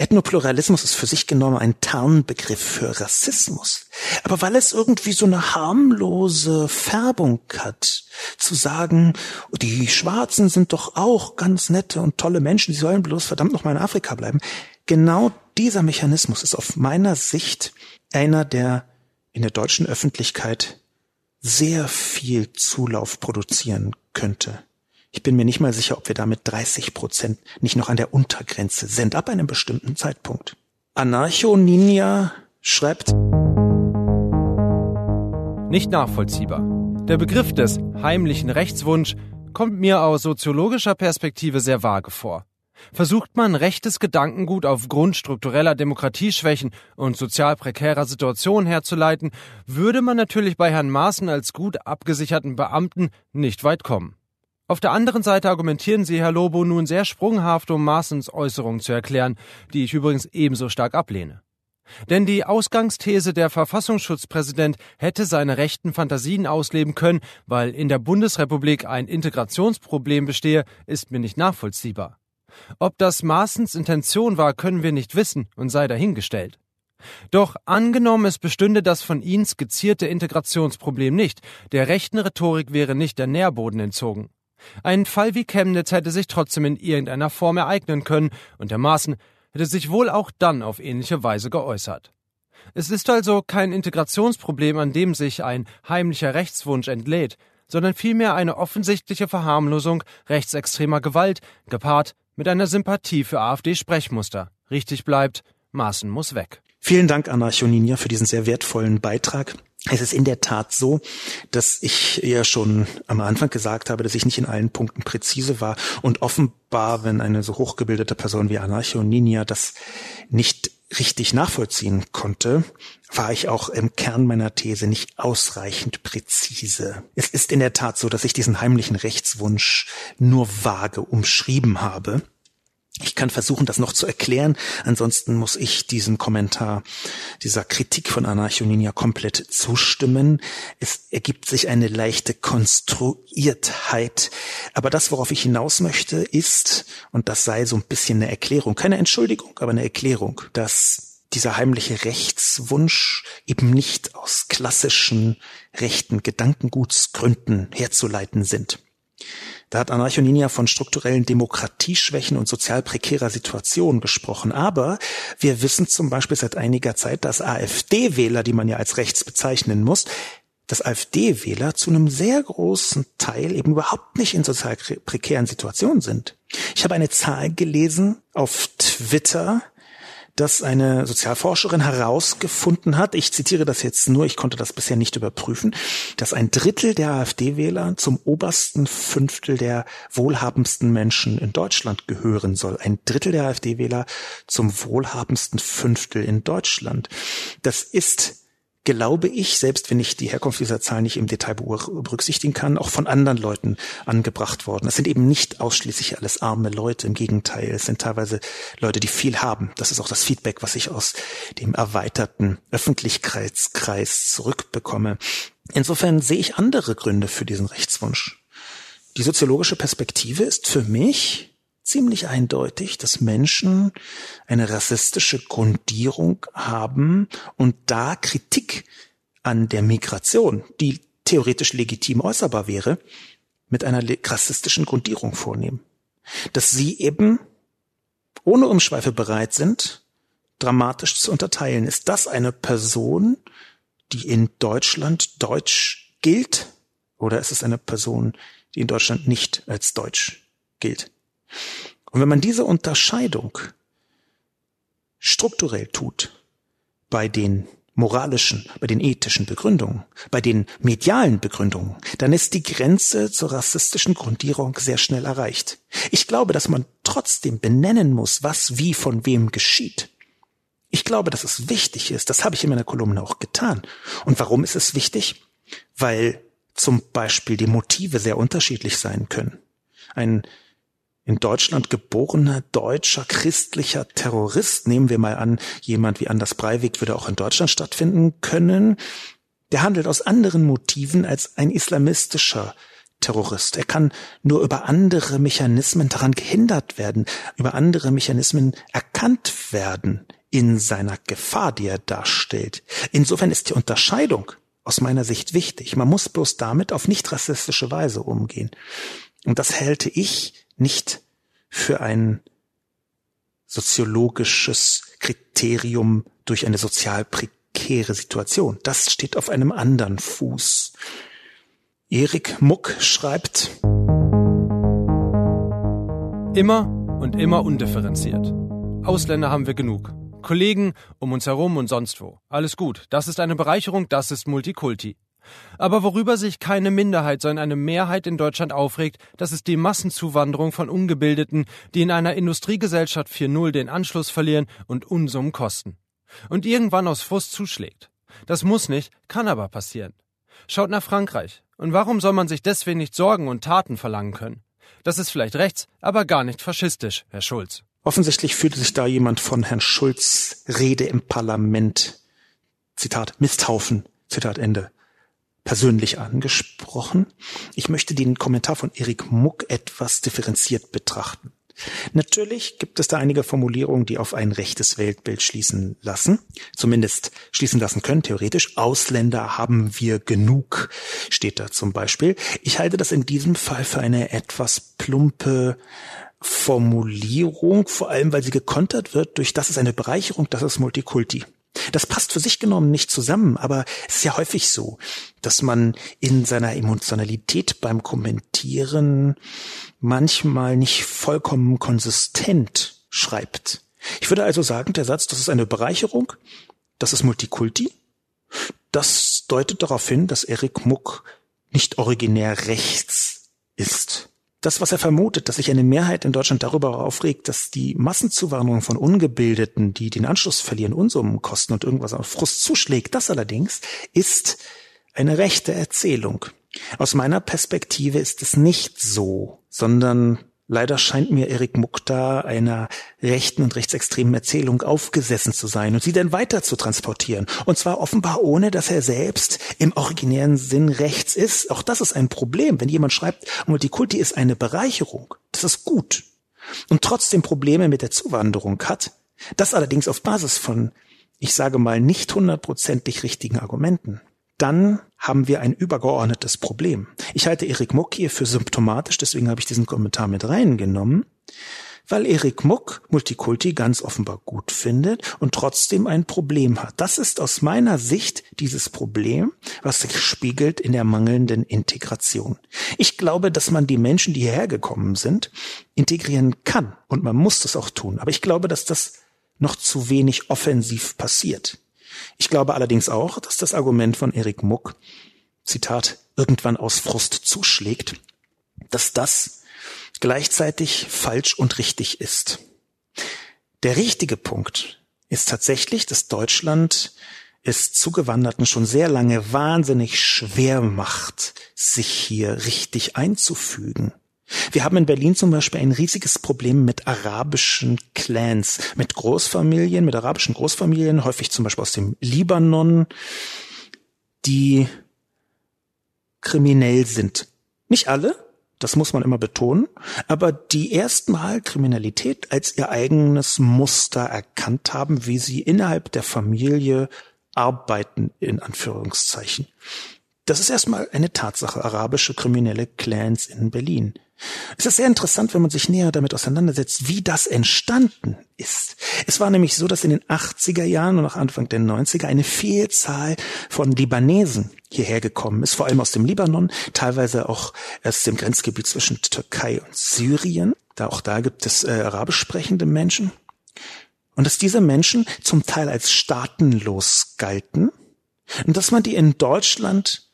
Ethnopluralismus ist für sich genommen ein Tarnbegriff für Rassismus. Aber weil es irgendwie so eine harmlose Färbung hat, zu sagen, die Schwarzen sind doch auch ganz nette und tolle Menschen, die sollen bloß verdammt noch mal in Afrika bleiben. Genau dieser Mechanismus ist auf meiner Sicht einer, der in der deutschen Öffentlichkeit sehr viel Zulauf produzieren könnte. Ich bin mir nicht mal sicher, ob wir damit 30 Prozent nicht noch an der Untergrenze sind, ab einem bestimmten Zeitpunkt. Anarcho Ninja schreibt, nicht nachvollziehbar. Der Begriff des heimlichen Rechtswunsch kommt mir aus soziologischer Perspektive sehr vage vor. Versucht man rechtes Gedankengut aufgrund struktureller Demokratieschwächen und sozial prekärer Situationen herzuleiten, würde man natürlich bei Herrn Maaßen als gut abgesicherten Beamten nicht weit kommen. Auf der anderen Seite argumentieren Sie, Herr Lobo, nun sehr sprunghaft, um Maaßens Äußerungen zu erklären, die ich übrigens ebenso stark ablehne. Denn die Ausgangsthese, der Verfassungsschutzpräsident hätte seine rechten Fantasien ausleben können, weil in der Bundesrepublik ein Integrationsproblem bestehe, ist mir nicht nachvollziehbar. Ob das Maaßens Intention war, können wir nicht wissen und sei dahingestellt. Doch angenommen, es bestünde das von Ihnen skizzierte Integrationsproblem nicht, der rechten Rhetorik wäre nicht der Nährboden entzogen. Ein Fall wie Chemnitz hätte sich trotzdem in irgendeiner Form ereignen können, und der Maaßen hätte sich wohl auch dann auf ähnliche Weise geäußert. Es ist also kein Integrationsproblem, an dem sich ein heimlicher Rechtswunsch entlädt, sondern vielmehr eine offensichtliche Verharmlosung rechtsextremer Gewalt, gepaart mit einer Sympathie für AfD-Sprechmuster. Richtig bleibt, Maaßen muss weg. Vielen Dank, Anarchoninia, für diesen sehr wertvollen Beitrag. Es ist in der Tat so, dass ich ja schon am Anfang gesagt habe, dass ich nicht in allen Punkten präzise war und offenbar, wenn eine so hochgebildete Person wie Anarcho Ninja das nicht richtig nachvollziehen konnte, war ich auch im Kern meiner These nicht ausreichend präzise. Es ist in der Tat so, dass ich diesen heimlichen Rechtswunsch nur vage umschrieben habe ich kann versuchen, das noch zu erklären. Ansonsten muss ich diesem Kommentar, dieser Kritik von Anarchonin komplett zustimmen. Es ergibt sich eine leichte Konstruiertheit. Aber das, worauf ich hinaus möchte, ist, und das sei so ein bisschen eine Erklärung, keine Entschuldigung, aber eine Erklärung, dass dieser heimliche Rechtswunsch eben nicht aus klassischen rechten Gedankengutsgründen herzuleiten sind. Da hat Anarchoninia von strukturellen Demokratieschwächen und sozial prekärer Situation gesprochen. Aber wir wissen zum Beispiel seit einiger Zeit, dass AfD-Wähler, die man ja als rechts bezeichnen muss, dass AfD-Wähler zu einem sehr großen Teil eben überhaupt nicht in sozial prekären Situationen sind. Ich habe eine Zahl gelesen auf Twitter, dass eine Sozialforscherin herausgefunden hat, ich zitiere das jetzt nur, ich konnte das bisher nicht überprüfen, dass ein Drittel der AfD-Wähler zum obersten Fünftel der wohlhabendsten Menschen in Deutschland gehören soll. Ein Drittel der AfD-Wähler zum wohlhabendsten Fünftel in Deutschland. Das ist glaube ich, selbst wenn ich die Herkunft dieser Zahl nicht im Detail berücksichtigen kann, auch von anderen Leuten angebracht worden. Es sind eben nicht ausschließlich alles arme Leute, im Gegenteil, es sind teilweise Leute, die viel haben. Das ist auch das Feedback, was ich aus dem erweiterten Öffentlichkeitskreis zurückbekomme. Insofern sehe ich andere Gründe für diesen Rechtswunsch. Die soziologische Perspektive ist für mich ziemlich eindeutig, dass Menschen eine rassistische Grundierung haben und da Kritik an der Migration, die theoretisch legitim äußerbar wäre, mit einer rassistischen Grundierung vornehmen. Dass sie eben ohne Umschweife bereit sind, dramatisch zu unterteilen. Ist das eine Person, die in Deutschland deutsch gilt? Oder ist es eine Person, die in Deutschland nicht als deutsch gilt? Und wenn man diese Unterscheidung strukturell tut bei den moralischen, bei den ethischen Begründungen, bei den medialen Begründungen, dann ist die Grenze zur rassistischen Grundierung sehr schnell erreicht. Ich glaube, dass man trotzdem benennen muss, was wie von wem geschieht. Ich glaube, dass es wichtig ist. Das habe ich in meiner Kolumne auch getan. Und warum ist es wichtig? Weil zum Beispiel die Motive sehr unterschiedlich sein können. Ein in Deutschland geborener deutscher christlicher Terrorist, nehmen wir mal an, jemand wie Anders Breivik würde auch in Deutschland stattfinden können, der handelt aus anderen Motiven als ein islamistischer Terrorist. Er kann nur über andere Mechanismen daran gehindert werden, über andere Mechanismen erkannt werden in seiner Gefahr, die er darstellt. Insofern ist die Unterscheidung aus meiner Sicht wichtig. Man muss bloß damit auf nicht rassistische Weise umgehen. Und das hälte ich nicht für ein soziologisches Kriterium durch eine sozial prekäre Situation. Das steht auf einem anderen Fuß. Erik Muck schreibt Immer und immer undifferenziert. Ausländer haben wir genug. Kollegen um uns herum und sonst wo. Alles gut. Das ist eine Bereicherung, das ist Multikulti. Aber worüber sich keine Minderheit, sondern eine Mehrheit in Deutschland aufregt, das ist die Massenzuwanderung von Ungebildeten, die in einer Industriegesellschaft 4.0 den Anschluss verlieren und Unsummen kosten. Und irgendwann aus Frust zuschlägt. Das muss nicht, kann aber passieren. Schaut nach Frankreich. Und warum soll man sich deswegen nicht Sorgen und Taten verlangen können? Das ist vielleicht rechts, aber gar nicht faschistisch, Herr Schulz. Offensichtlich fühlte sich da jemand von Herrn Schulz Rede im Parlament. Zitat Misthaufen. Zitat Ende persönlich angesprochen. Ich möchte den Kommentar von Erik Muck etwas differenziert betrachten. Natürlich gibt es da einige Formulierungen, die auf ein rechtes Weltbild schließen lassen, zumindest schließen lassen können, theoretisch. Ausländer haben wir genug, steht da zum Beispiel. Ich halte das in diesem Fall für eine etwas plumpe Formulierung, vor allem weil sie gekontert wird durch das ist eine Bereicherung, das ist Multikulti. Das passt für sich genommen nicht zusammen, aber es ist ja häufig so, dass man in seiner Emotionalität beim Kommentieren manchmal nicht vollkommen konsistent schreibt. Ich würde also sagen, der Satz, das ist eine Bereicherung, das ist Multikulti, das deutet darauf hin, dass Eric Muck nicht originär rechts ist das, was er vermutet, dass sich eine Mehrheit in Deutschland darüber aufregt, dass die Massenzuwanderung von Ungebildeten, die den Anschluss verlieren, Unsummen kosten und irgendwas auf Frust zuschlägt, das allerdings ist eine rechte Erzählung. Aus meiner Perspektive ist es nicht so, sondern Leider scheint mir Erik Mukta einer rechten und rechtsextremen Erzählung aufgesessen zu sein und sie dann weiter zu transportieren. Und zwar offenbar ohne, dass er selbst im originären Sinn rechts ist. Auch das ist ein Problem. Wenn jemand schreibt, Multikulti ist eine Bereicherung, das ist gut. Und trotzdem Probleme mit der Zuwanderung hat, das allerdings auf Basis von, ich sage mal, nicht hundertprozentig richtigen Argumenten dann haben wir ein übergeordnetes Problem. Ich halte Erik Muck hier für symptomatisch, deswegen habe ich diesen Kommentar mit reingenommen, weil Erik Muck Multikulti ganz offenbar gut findet und trotzdem ein Problem hat. Das ist aus meiner Sicht dieses Problem, was sich spiegelt in der mangelnden Integration. Ich glaube, dass man die Menschen, die hierher gekommen sind, integrieren kann und man muss das auch tun. Aber ich glaube, dass das noch zu wenig offensiv passiert. Ich glaube allerdings auch, dass das Argument von Erik Muck, Zitat, irgendwann aus Frust zuschlägt, dass das gleichzeitig falsch und richtig ist. Der richtige Punkt ist tatsächlich, dass Deutschland es Zugewanderten schon sehr lange wahnsinnig schwer macht, sich hier richtig einzufügen. Wir haben in Berlin zum Beispiel ein riesiges Problem mit arabischen Clans, mit Großfamilien, mit arabischen Großfamilien, häufig zum Beispiel aus dem Libanon, die kriminell sind. Nicht alle, das muss man immer betonen, aber die erstmal Kriminalität als ihr eigenes Muster erkannt haben, wie sie innerhalb der Familie arbeiten, in Anführungszeichen. Das ist erstmal eine Tatsache, arabische kriminelle Clans in Berlin. Es ist sehr interessant, wenn man sich näher damit auseinandersetzt, wie das entstanden ist. Es war nämlich so, dass in den 80er Jahren und auch Anfang der 90er eine Vielzahl von Libanesen hierher gekommen ist, vor allem aus dem Libanon, teilweise auch aus dem Grenzgebiet zwischen Türkei und Syrien. Da auch da gibt es äh, arabisch sprechende Menschen. Und dass diese Menschen zum Teil als staatenlos galten und dass man die in Deutschland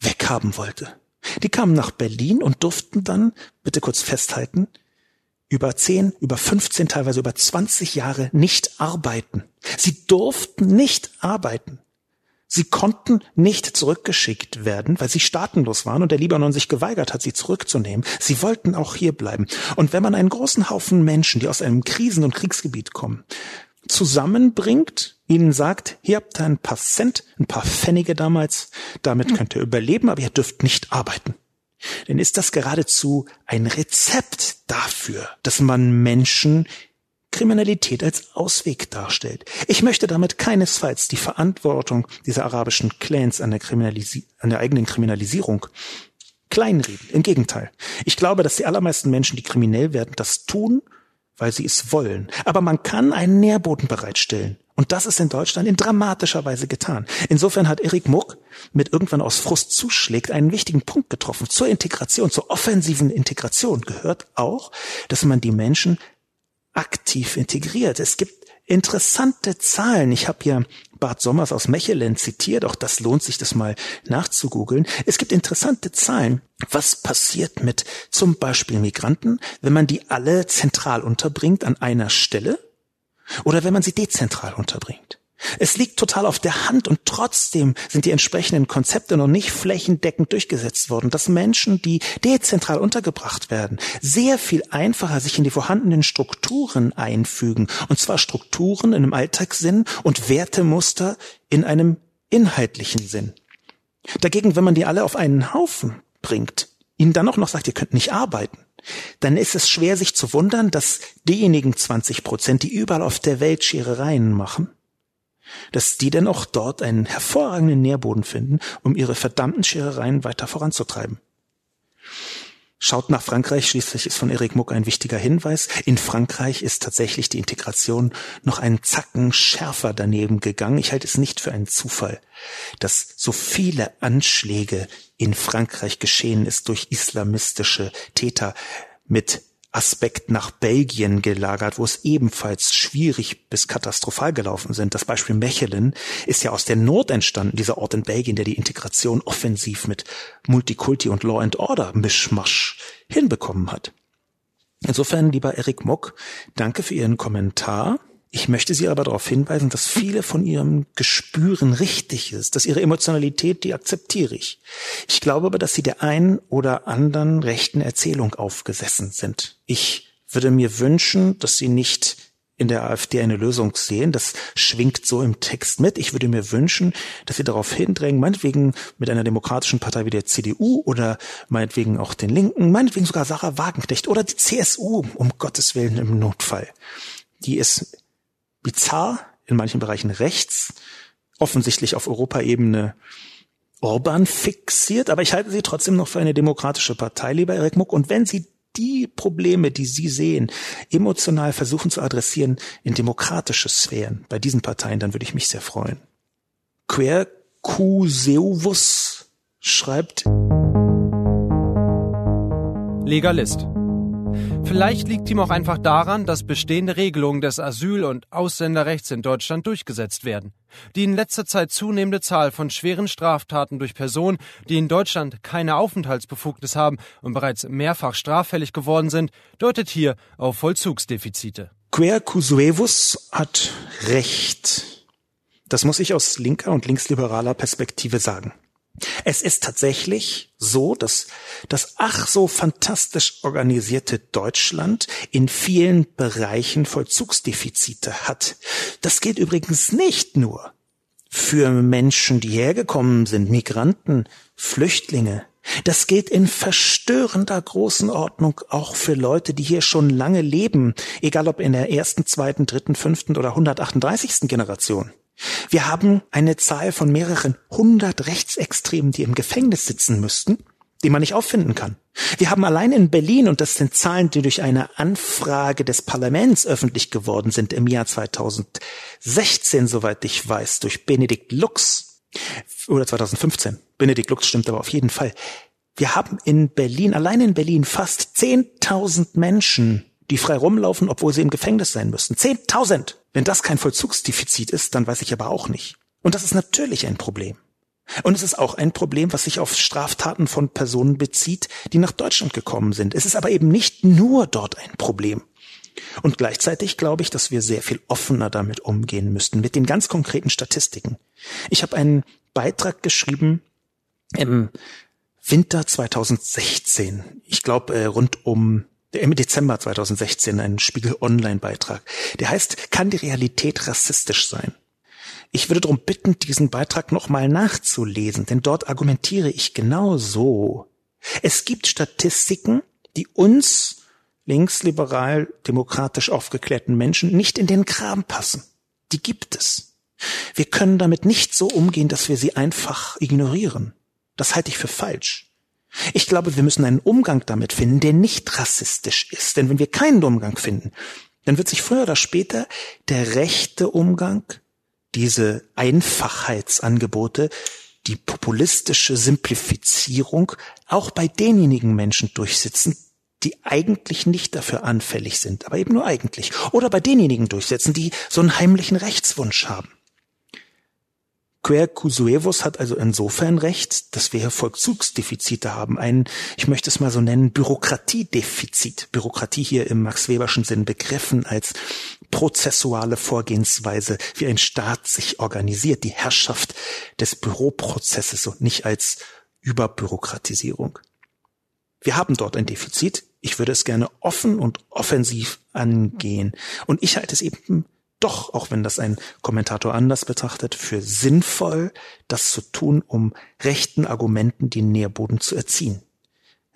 weghaben wollte. Die kamen nach Berlin und durften dann, bitte kurz festhalten, über 10, über 15, teilweise über 20 Jahre nicht arbeiten. Sie durften nicht arbeiten. Sie konnten nicht zurückgeschickt werden, weil sie staatenlos waren und der Libanon sich geweigert hat, sie zurückzunehmen. Sie wollten auch hier bleiben. Und wenn man einen großen Haufen Menschen, die aus einem Krisen- und Kriegsgebiet kommen, zusammenbringt, ihnen sagt, hier habt ihr ein paar Cent, ein paar Pfennige damals, damit könnt ihr überleben, aber ihr dürft nicht arbeiten. Denn ist das geradezu ein Rezept dafür, dass man Menschen Kriminalität als Ausweg darstellt. Ich möchte damit keinesfalls die Verantwortung dieser arabischen Clans an der, Kriminalisi an der eigenen Kriminalisierung kleinreden. Im Gegenteil. Ich glaube, dass die allermeisten Menschen, die kriminell werden, das tun, weil sie es wollen. Aber man kann einen Nährboden bereitstellen. Und das ist in Deutschland in dramatischer Weise getan. Insofern hat Erik Muck mit irgendwann aus Frust zuschlägt einen wichtigen Punkt getroffen. Zur Integration, zur offensiven Integration gehört auch, dass man die Menschen aktiv integriert. Es gibt interessante Zahlen. Ich habe hier Bart Sommers aus Mechelen zitiert, auch das lohnt sich, das mal nachzugoogeln. Es gibt interessante Zahlen. Was passiert mit zum Beispiel Migranten, wenn man die alle zentral unterbringt an einer Stelle oder wenn man sie dezentral unterbringt? Es liegt total auf der Hand und trotzdem sind die entsprechenden Konzepte noch nicht flächendeckend durchgesetzt worden, dass Menschen, die dezentral untergebracht werden, sehr viel einfacher sich in die vorhandenen Strukturen einfügen. Und zwar Strukturen in einem Alltagssinn und Wertemuster in einem inhaltlichen Sinn. Dagegen, wenn man die alle auf einen Haufen bringt, ihnen dann auch noch sagt, ihr könnt nicht arbeiten, dann ist es schwer, sich zu wundern, dass diejenigen 20 Prozent, die überall auf der Welt Scherereien machen, dass die denn auch dort einen hervorragenden Nährboden finden, um ihre verdammten Scherereien weiter voranzutreiben. Schaut nach Frankreich, schließlich ist von Eric Muck ein wichtiger Hinweis. In Frankreich ist tatsächlich die Integration noch einen Zacken schärfer daneben gegangen. Ich halte es nicht für einen Zufall, dass so viele Anschläge in Frankreich geschehen ist durch islamistische Täter mit Aspekt nach Belgien gelagert, wo es ebenfalls schwierig bis katastrophal gelaufen sind. Das Beispiel Mechelen ist ja aus der Not entstanden, dieser Ort in Belgien, der die Integration offensiv mit Multikulti und Law and Order Mischmasch hinbekommen hat. Insofern, lieber Erik Mock, danke für Ihren Kommentar. Ich möchte Sie aber darauf hinweisen, dass viele von Ihrem Gespüren richtig ist, dass Ihre Emotionalität, die akzeptiere ich. Ich glaube aber, dass Sie der einen oder anderen rechten Erzählung aufgesessen sind. Ich würde mir wünschen, dass Sie nicht in der AfD eine Lösung sehen. Das schwingt so im Text mit. Ich würde mir wünschen, dass Sie darauf hindrängen, meinetwegen mit einer demokratischen Partei wie der CDU oder meinetwegen auch den Linken, meinetwegen sogar Sarah Wagenknecht oder die CSU, um Gottes Willen im Notfall. Die ist bizarr, in manchen Bereichen rechts, offensichtlich auf Europaebene Orban fixiert, aber ich halte sie trotzdem noch für eine demokratische Partei, lieber Erik Muck. Und wenn Sie die Probleme, die Sie sehen, emotional versuchen zu adressieren in demokratische Sphären bei diesen Parteien, dann würde ich mich sehr freuen. Quer Cuseuvus schreibt Legalist. Vielleicht liegt ihm auch einfach daran, dass bestehende Regelungen des Asyl- und Ausländerrechts in Deutschland durchgesetzt werden. Die in letzter Zeit zunehmende Zahl von schweren Straftaten durch Personen, die in Deutschland keine Aufenthaltsbefugnis haben und bereits mehrfach straffällig geworden sind, deutet hier auf Vollzugsdefizite. Quer Cusuevus hat recht. Das muss ich aus linker und linksliberaler Perspektive sagen. Es ist tatsächlich so, dass das ach so fantastisch organisierte Deutschland in vielen Bereichen Vollzugsdefizite hat. Das gilt übrigens nicht nur für Menschen, die hergekommen sind, Migranten, Flüchtlinge. Das gilt in verstörender großen Ordnung auch für Leute, die hier schon lange leben, egal ob in der ersten, zweiten, dritten, fünften oder 138. Generation. Wir haben eine Zahl von mehreren hundert Rechtsextremen, die im Gefängnis sitzen müssten, die man nicht auffinden kann. Wir haben allein in Berlin, und das sind Zahlen, die durch eine Anfrage des Parlaments öffentlich geworden sind im Jahr 2016, soweit ich weiß, durch Benedikt Lux, oder 2015. Benedikt Lux stimmt aber auf jeden Fall. Wir haben in Berlin, allein in Berlin, fast 10.000 Menschen, die frei rumlaufen, obwohl sie im Gefängnis sein müssten. 10.000! Wenn das kein Vollzugsdefizit ist, dann weiß ich aber auch nicht. Und das ist natürlich ein Problem. Und es ist auch ein Problem, was sich auf Straftaten von Personen bezieht, die nach Deutschland gekommen sind. Es ist aber eben nicht nur dort ein Problem. Und gleichzeitig glaube ich, dass wir sehr viel offener damit umgehen müssten, mit den ganz konkreten Statistiken. Ich habe einen Beitrag geschrieben im Winter 2016. Ich glaube, äh, rund um im Dezember 2016 ein Spiegel Online-Beitrag. Der heißt, kann die Realität rassistisch sein? Ich würde darum bitten, diesen Beitrag nochmal nachzulesen, denn dort argumentiere ich genau so. Es gibt Statistiken, die uns linksliberal demokratisch aufgeklärten Menschen nicht in den Kram passen. Die gibt es. Wir können damit nicht so umgehen, dass wir sie einfach ignorieren. Das halte ich für falsch. Ich glaube, wir müssen einen Umgang damit finden, der nicht rassistisch ist. Denn wenn wir keinen Umgang finden, dann wird sich früher oder später der rechte Umgang diese Einfachheitsangebote, die populistische Simplifizierung auch bei denjenigen Menschen durchsetzen, die eigentlich nicht dafür anfällig sind, aber eben nur eigentlich. Oder bei denjenigen durchsetzen, die so einen heimlichen Rechtswunsch haben. Quercusuevus hat also insofern recht, dass wir hier Vollzugsdefizite haben. Ein, ich möchte es mal so nennen, Bürokratiedefizit. Bürokratie hier im Max Weberschen Sinn begriffen als prozessuale Vorgehensweise, wie ein Staat sich organisiert, die Herrschaft des Büroprozesses und nicht als Überbürokratisierung. Wir haben dort ein Defizit. Ich würde es gerne offen und offensiv angehen. Und ich halte es eben doch, auch wenn das ein Kommentator anders betrachtet, für sinnvoll, das zu tun, um rechten Argumenten den Nährboden zu erziehen.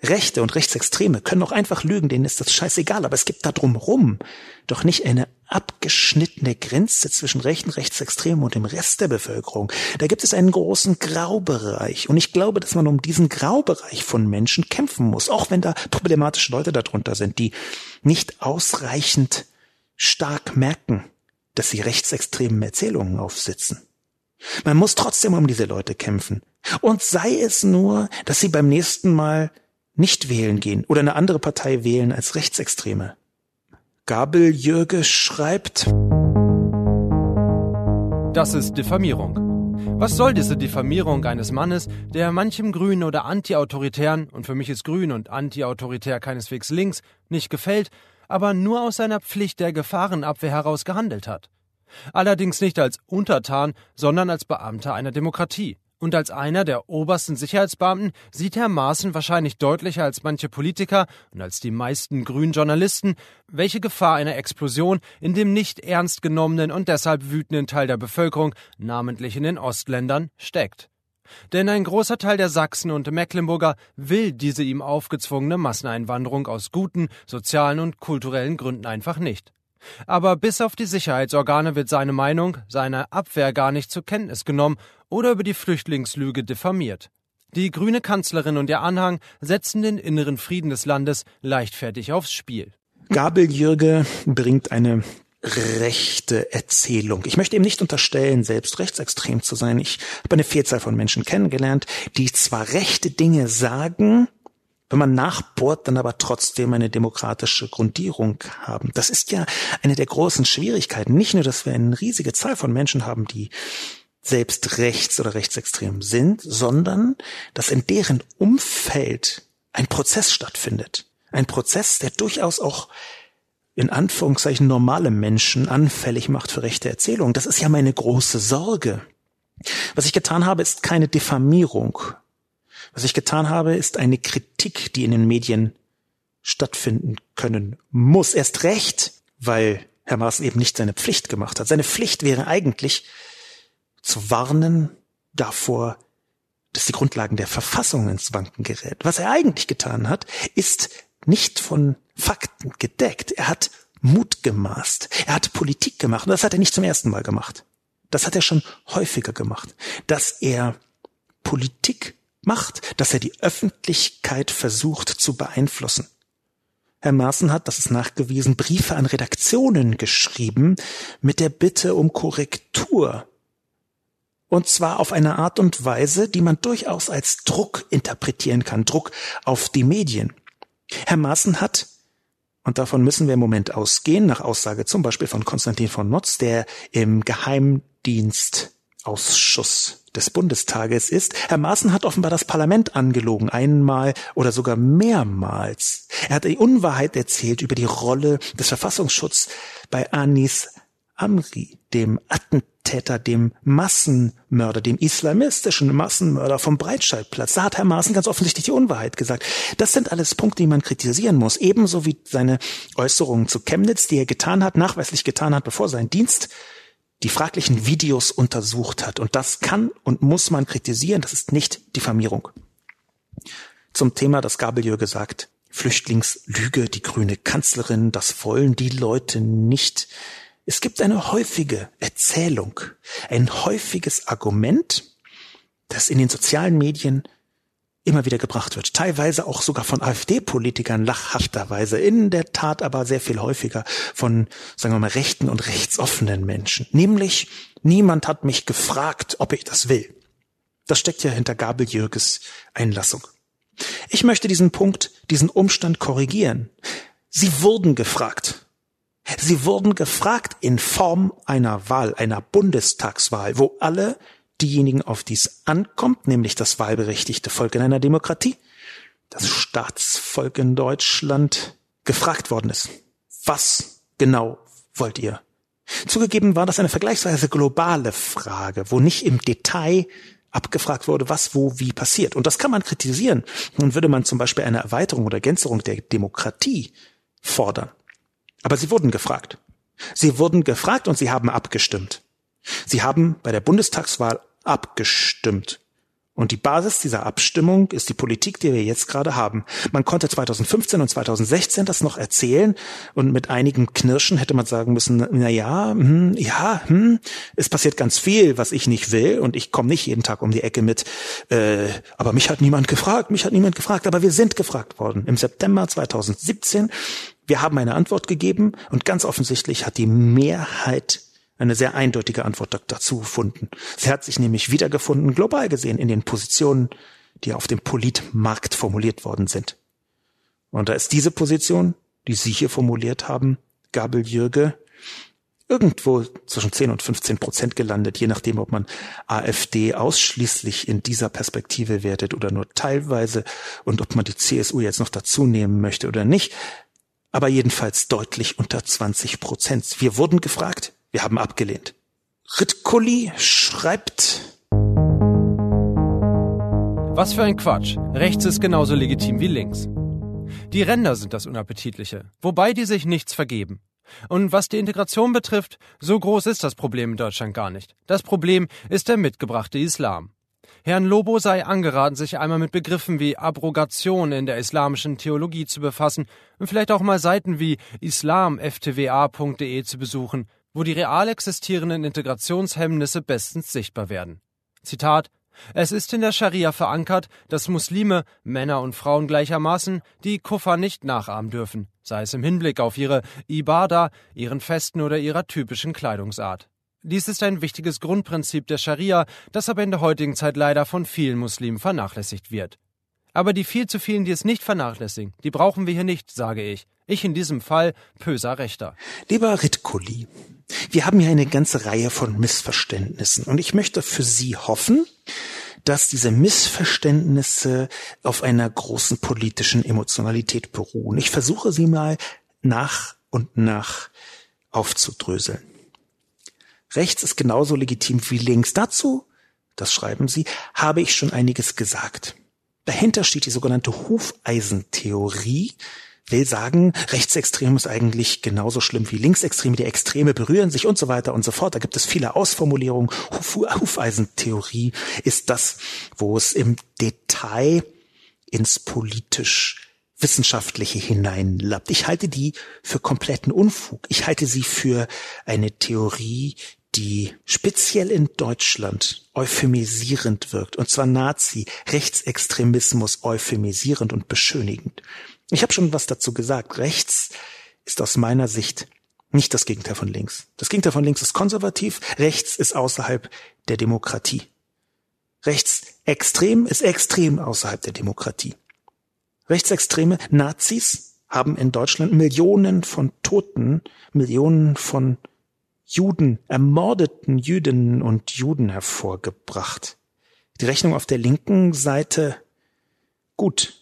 Rechte und Rechtsextreme können auch einfach lügen, denen ist das scheißegal, aber es gibt da drumrum doch nicht eine abgeschnittene Grenze zwischen rechten Rechtsextremen und dem Rest der Bevölkerung. Da gibt es einen großen Graubereich und ich glaube, dass man um diesen Graubereich von Menschen kämpfen muss, auch wenn da problematische Leute darunter sind, die nicht ausreichend stark merken, dass sie rechtsextremen Erzählungen aufsitzen. Man muss trotzdem um diese Leute kämpfen. Und sei es nur, dass sie beim nächsten Mal nicht wählen gehen oder eine andere Partei wählen als Rechtsextreme. Gabel Jürge schreibt, das ist Diffamierung. Was soll diese Diffamierung eines Mannes, der manchem Grün oder Antiautoritären, und für mich ist Grün und Antiautoritär keineswegs links, nicht gefällt, aber nur aus seiner Pflicht der Gefahrenabwehr heraus gehandelt hat? Allerdings nicht als Untertan, sondern als Beamter einer Demokratie. Und als einer der obersten Sicherheitsbeamten sieht Herr Maaßen wahrscheinlich deutlicher als manche Politiker und als die meisten grünen Journalisten, welche Gefahr einer Explosion in dem nicht ernst genommenen und deshalb wütenden Teil der Bevölkerung, namentlich in den Ostländern, steckt. Denn ein großer Teil der Sachsen und Mecklenburger will diese ihm aufgezwungene Masseneinwanderung aus guten, sozialen und kulturellen Gründen einfach nicht. Aber bis auf die Sicherheitsorgane wird seine Meinung, seine Abwehr gar nicht zur Kenntnis genommen oder über die Flüchtlingslüge diffamiert. Die grüne Kanzlerin und ihr Anhang setzen den inneren Frieden des Landes leichtfertig aufs Spiel. Gabel Jürge bringt eine rechte Erzählung. Ich möchte ihm nicht unterstellen, selbst rechtsextrem zu sein. Ich habe eine Vielzahl von Menschen kennengelernt, die zwar rechte Dinge sagen, wenn man nachbohrt, dann aber trotzdem eine demokratische Grundierung haben. Das ist ja eine der großen Schwierigkeiten. Nicht nur, dass wir eine riesige Zahl von Menschen haben, die selbst rechts oder rechtsextrem sind, sondern dass in deren Umfeld ein Prozess stattfindet. Ein Prozess, der durchaus auch in Anführungszeichen normale Menschen anfällig macht für rechte Erzählungen. Das ist ja meine große Sorge. Was ich getan habe, ist keine Diffamierung was ich getan habe, ist eine Kritik, die in den Medien stattfinden können muss. Erst recht, weil Herr Maas eben nicht seine Pflicht gemacht hat. Seine Pflicht wäre eigentlich zu warnen davor, dass die Grundlagen der Verfassung ins Wanken gerät. Was er eigentlich getan hat, ist nicht von Fakten gedeckt. Er hat Mut gemaßt. Er hat Politik gemacht. Und das hat er nicht zum ersten Mal gemacht. Das hat er schon häufiger gemacht, dass er Politik macht, dass er die Öffentlichkeit versucht zu beeinflussen. Herr Maaßen hat, das ist nachgewiesen, Briefe an Redaktionen geschrieben mit der Bitte um Korrektur. Und zwar auf eine Art und Weise, die man durchaus als Druck interpretieren kann, Druck auf die Medien. Herr Maaßen hat, und davon müssen wir im Moment ausgehen, nach Aussage zum Beispiel von Konstantin von Notz, der im Geheimdienstausschuss des Bundestages ist. Herr Maaßen hat offenbar das Parlament angelogen, einmal oder sogar mehrmals. Er hat die Unwahrheit erzählt über die Rolle des Verfassungsschutzes bei Anis Amri, dem Attentäter, dem Massenmörder, dem islamistischen Massenmörder vom Breitscheidplatz. Da hat Herr Maaßen ganz offensichtlich die Unwahrheit gesagt. Das sind alles Punkte, die man kritisieren muss. Ebenso wie seine Äußerungen zu Chemnitz, die er getan hat, nachweislich getan hat, bevor sein Dienst die fraglichen Videos untersucht hat. Und das kann und muss man kritisieren. Das ist nicht Diffamierung. Zum Thema, das Gabeljö gesagt, Flüchtlingslüge, die grüne Kanzlerin, das wollen die Leute nicht. Es gibt eine häufige Erzählung, ein häufiges Argument, das in den sozialen Medien immer wieder gebracht wird. Teilweise auch sogar von AfD-Politikern lachhafterweise, in der Tat aber sehr viel häufiger von, sagen wir mal, rechten und rechtsoffenen Menschen. Nämlich, niemand hat mich gefragt, ob ich das will. Das steckt ja hinter Gabel Jürges Einlassung. Ich möchte diesen Punkt, diesen Umstand korrigieren. Sie wurden gefragt. Sie wurden gefragt in Form einer Wahl, einer Bundestagswahl, wo alle diejenigen, auf die es ankommt, nämlich das wahlberechtigte Volk in einer Demokratie, das Staatsvolk in Deutschland, gefragt worden ist. Was genau wollt ihr? Zugegeben war das eine vergleichsweise globale Frage, wo nicht im Detail abgefragt wurde, was wo wie passiert. Und das kann man kritisieren. Nun würde man zum Beispiel eine Erweiterung oder Ergänzung der Demokratie fordern. Aber sie wurden gefragt. Sie wurden gefragt und sie haben abgestimmt. Sie haben bei der Bundestagswahl abgestimmt. Und die Basis dieser Abstimmung ist die Politik, die wir jetzt gerade haben. Man konnte 2015 und 2016 das noch erzählen und mit einigen Knirschen hätte man sagen müssen, na ja, hm, ja, hm, es passiert ganz viel, was ich nicht will und ich komme nicht jeden Tag um die Ecke mit, äh, aber mich hat niemand gefragt, mich hat niemand gefragt, aber wir sind gefragt worden. Im September 2017, wir haben eine Antwort gegeben und ganz offensichtlich hat die Mehrheit eine sehr eindeutige Antwort dazu gefunden. Sie hat sich nämlich wiedergefunden, global gesehen, in den Positionen, die auf dem Politmarkt formuliert worden sind. Und da ist diese Position, die Sie hier formuliert haben, Gabel Jürge, irgendwo zwischen 10 und 15 Prozent gelandet, je nachdem, ob man AfD ausschließlich in dieser Perspektive wertet oder nur teilweise und ob man die CSU jetzt noch dazu nehmen möchte oder nicht. Aber jedenfalls deutlich unter 20 Prozent. Wir wurden gefragt, wir haben abgelehnt. Ritkuli schreibt. Was für ein Quatsch. Rechts ist genauso legitim wie links. Die Ränder sind das Unappetitliche, wobei die sich nichts vergeben. Und was die Integration betrifft, so groß ist das Problem in Deutschland gar nicht. Das Problem ist der mitgebrachte Islam. Herrn Lobo sei angeraten, sich einmal mit Begriffen wie Abrogation in der islamischen Theologie zu befassen und vielleicht auch mal Seiten wie islamftwa.de zu besuchen, wo die real existierenden Integrationshemmnisse bestens sichtbar werden. Zitat es ist in der Scharia verankert, dass Muslime, Männer und Frauen gleichermaßen, die Kuffer nicht nachahmen dürfen, sei es im Hinblick auf ihre Ibada, ihren Festen oder ihrer typischen Kleidungsart. Dies ist ein wichtiges Grundprinzip der Scharia, das aber in der heutigen Zeit leider von vielen Muslimen vernachlässigt wird. Aber die viel zu vielen, die es nicht vernachlässigen, die brauchen wir hier nicht, sage ich. Ich in diesem Fall böser Rechter. Lieber Ritkuli, wir haben hier eine ganze Reihe von Missverständnissen und ich möchte für Sie hoffen, dass diese Missverständnisse auf einer großen politischen Emotionalität beruhen. Ich versuche sie mal nach und nach aufzudröseln. Rechts ist genauso legitim wie links. Dazu, das schreiben Sie, habe ich schon einiges gesagt. Dahinter steht die sogenannte Hufeisentheorie, will sagen, Rechtsextrem ist eigentlich genauso schlimm wie Linksextreme, die Extreme berühren sich und so weiter und so fort. Da gibt es viele Ausformulierungen. Hufeisentheorie ist das, wo es im Detail ins politisch Wissenschaftliche hineinlappt. Ich halte die für kompletten Unfug. Ich halte sie für eine Theorie, die speziell in Deutschland euphemisierend wirkt, und zwar Nazi, Rechtsextremismus euphemisierend und beschönigend. Ich habe schon was dazu gesagt. Rechts ist aus meiner Sicht nicht das Gegenteil von links. Das Gegenteil von links ist konservativ, rechts ist außerhalb der Demokratie. Rechtsextrem ist extrem außerhalb der Demokratie. Rechtsextreme Nazis haben in Deutschland Millionen von Toten, Millionen von Juden, ermordeten Jüdinnen und Juden hervorgebracht. Die Rechnung auf der linken Seite gut.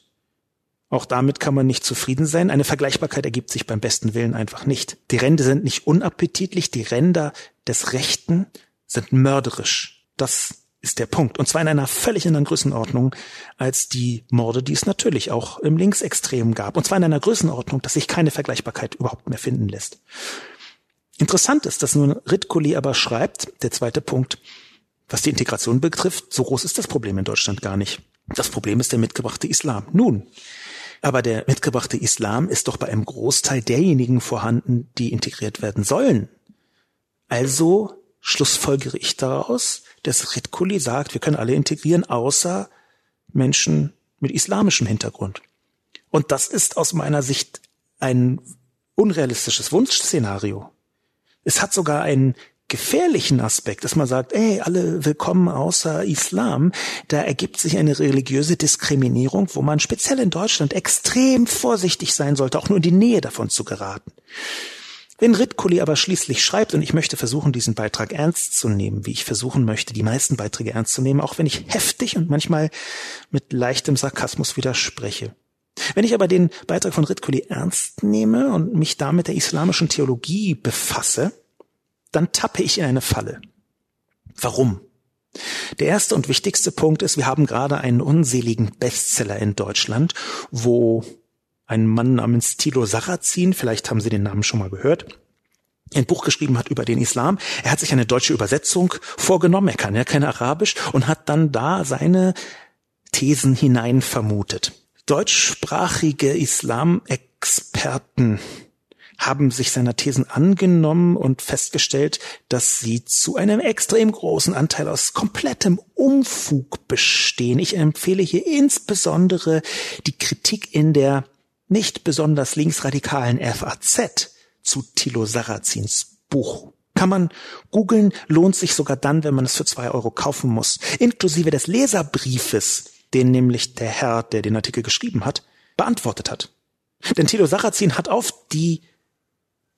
Auch damit kann man nicht zufrieden sein. Eine Vergleichbarkeit ergibt sich beim besten Willen einfach nicht. Die Ränder sind nicht unappetitlich, die Ränder des Rechten sind mörderisch. Das ist der Punkt. Und zwar in einer völlig anderen Größenordnung als die Morde, die es natürlich auch im Linksextrem gab. Und zwar in einer Größenordnung, dass sich keine Vergleichbarkeit überhaupt mehr finden lässt. Interessant ist, dass nun Ritkoli aber schreibt, der zweite Punkt, was die Integration betrifft, so groß ist das Problem in Deutschland gar nicht. Das Problem ist der mitgebrachte Islam. Nun, aber der mitgebrachte Islam ist doch bei einem Großteil derjenigen vorhanden, die integriert werden sollen. Also schlussfolgere ich daraus, dass Ritkuli sagt, wir können alle integrieren, außer Menschen mit islamischem Hintergrund. Und das ist aus meiner Sicht ein unrealistisches Wunschszenario. Es hat sogar einen gefährlichen Aspekt, dass man sagt, ey, alle willkommen außer Islam. Da ergibt sich eine religiöse Diskriminierung, wo man speziell in Deutschland extrem vorsichtig sein sollte, auch nur in die Nähe davon zu geraten. Wenn Ritkuli aber schließlich schreibt, und ich möchte versuchen, diesen Beitrag ernst zu nehmen, wie ich versuchen möchte, die meisten Beiträge ernst zu nehmen, auch wenn ich heftig und manchmal mit leichtem Sarkasmus widerspreche. Wenn ich aber den Beitrag von Ritkuli ernst nehme und mich damit der islamischen Theologie befasse, dann tappe ich in eine Falle. Warum? Der erste und wichtigste Punkt ist, wir haben gerade einen unseligen Bestseller in Deutschland, wo ein Mann namens Thilo Sarrazin, vielleicht haben Sie den Namen schon mal gehört, ein Buch geschrieben hat über den Islam. Er hat sich eine deutsche Übersetzung vorgenommen, er kann ja kein Arabisch, und hat dann da seine Thesen hinein vermutet deutschsprachige Islamexperten haben sich seiner Thesen angenommen und festgestellt, dass sie zu einem extrem großen Anteil aus komplettem Umfug bestehen. Ich empfehle hier insbesondere die Kritik in der nicht besonders linksradikalen FAZ zu Thilo Sarrazins Buch. Kann man googeln, lohnt sich sogar dann, wenn man es für zwei Euro kaufen muss. Inklusive des Leserbriefes den nämlich der Herr, der den Artikel geschrieben hat, beantwortet hat. Denn Thilo Sarrazin hat auf die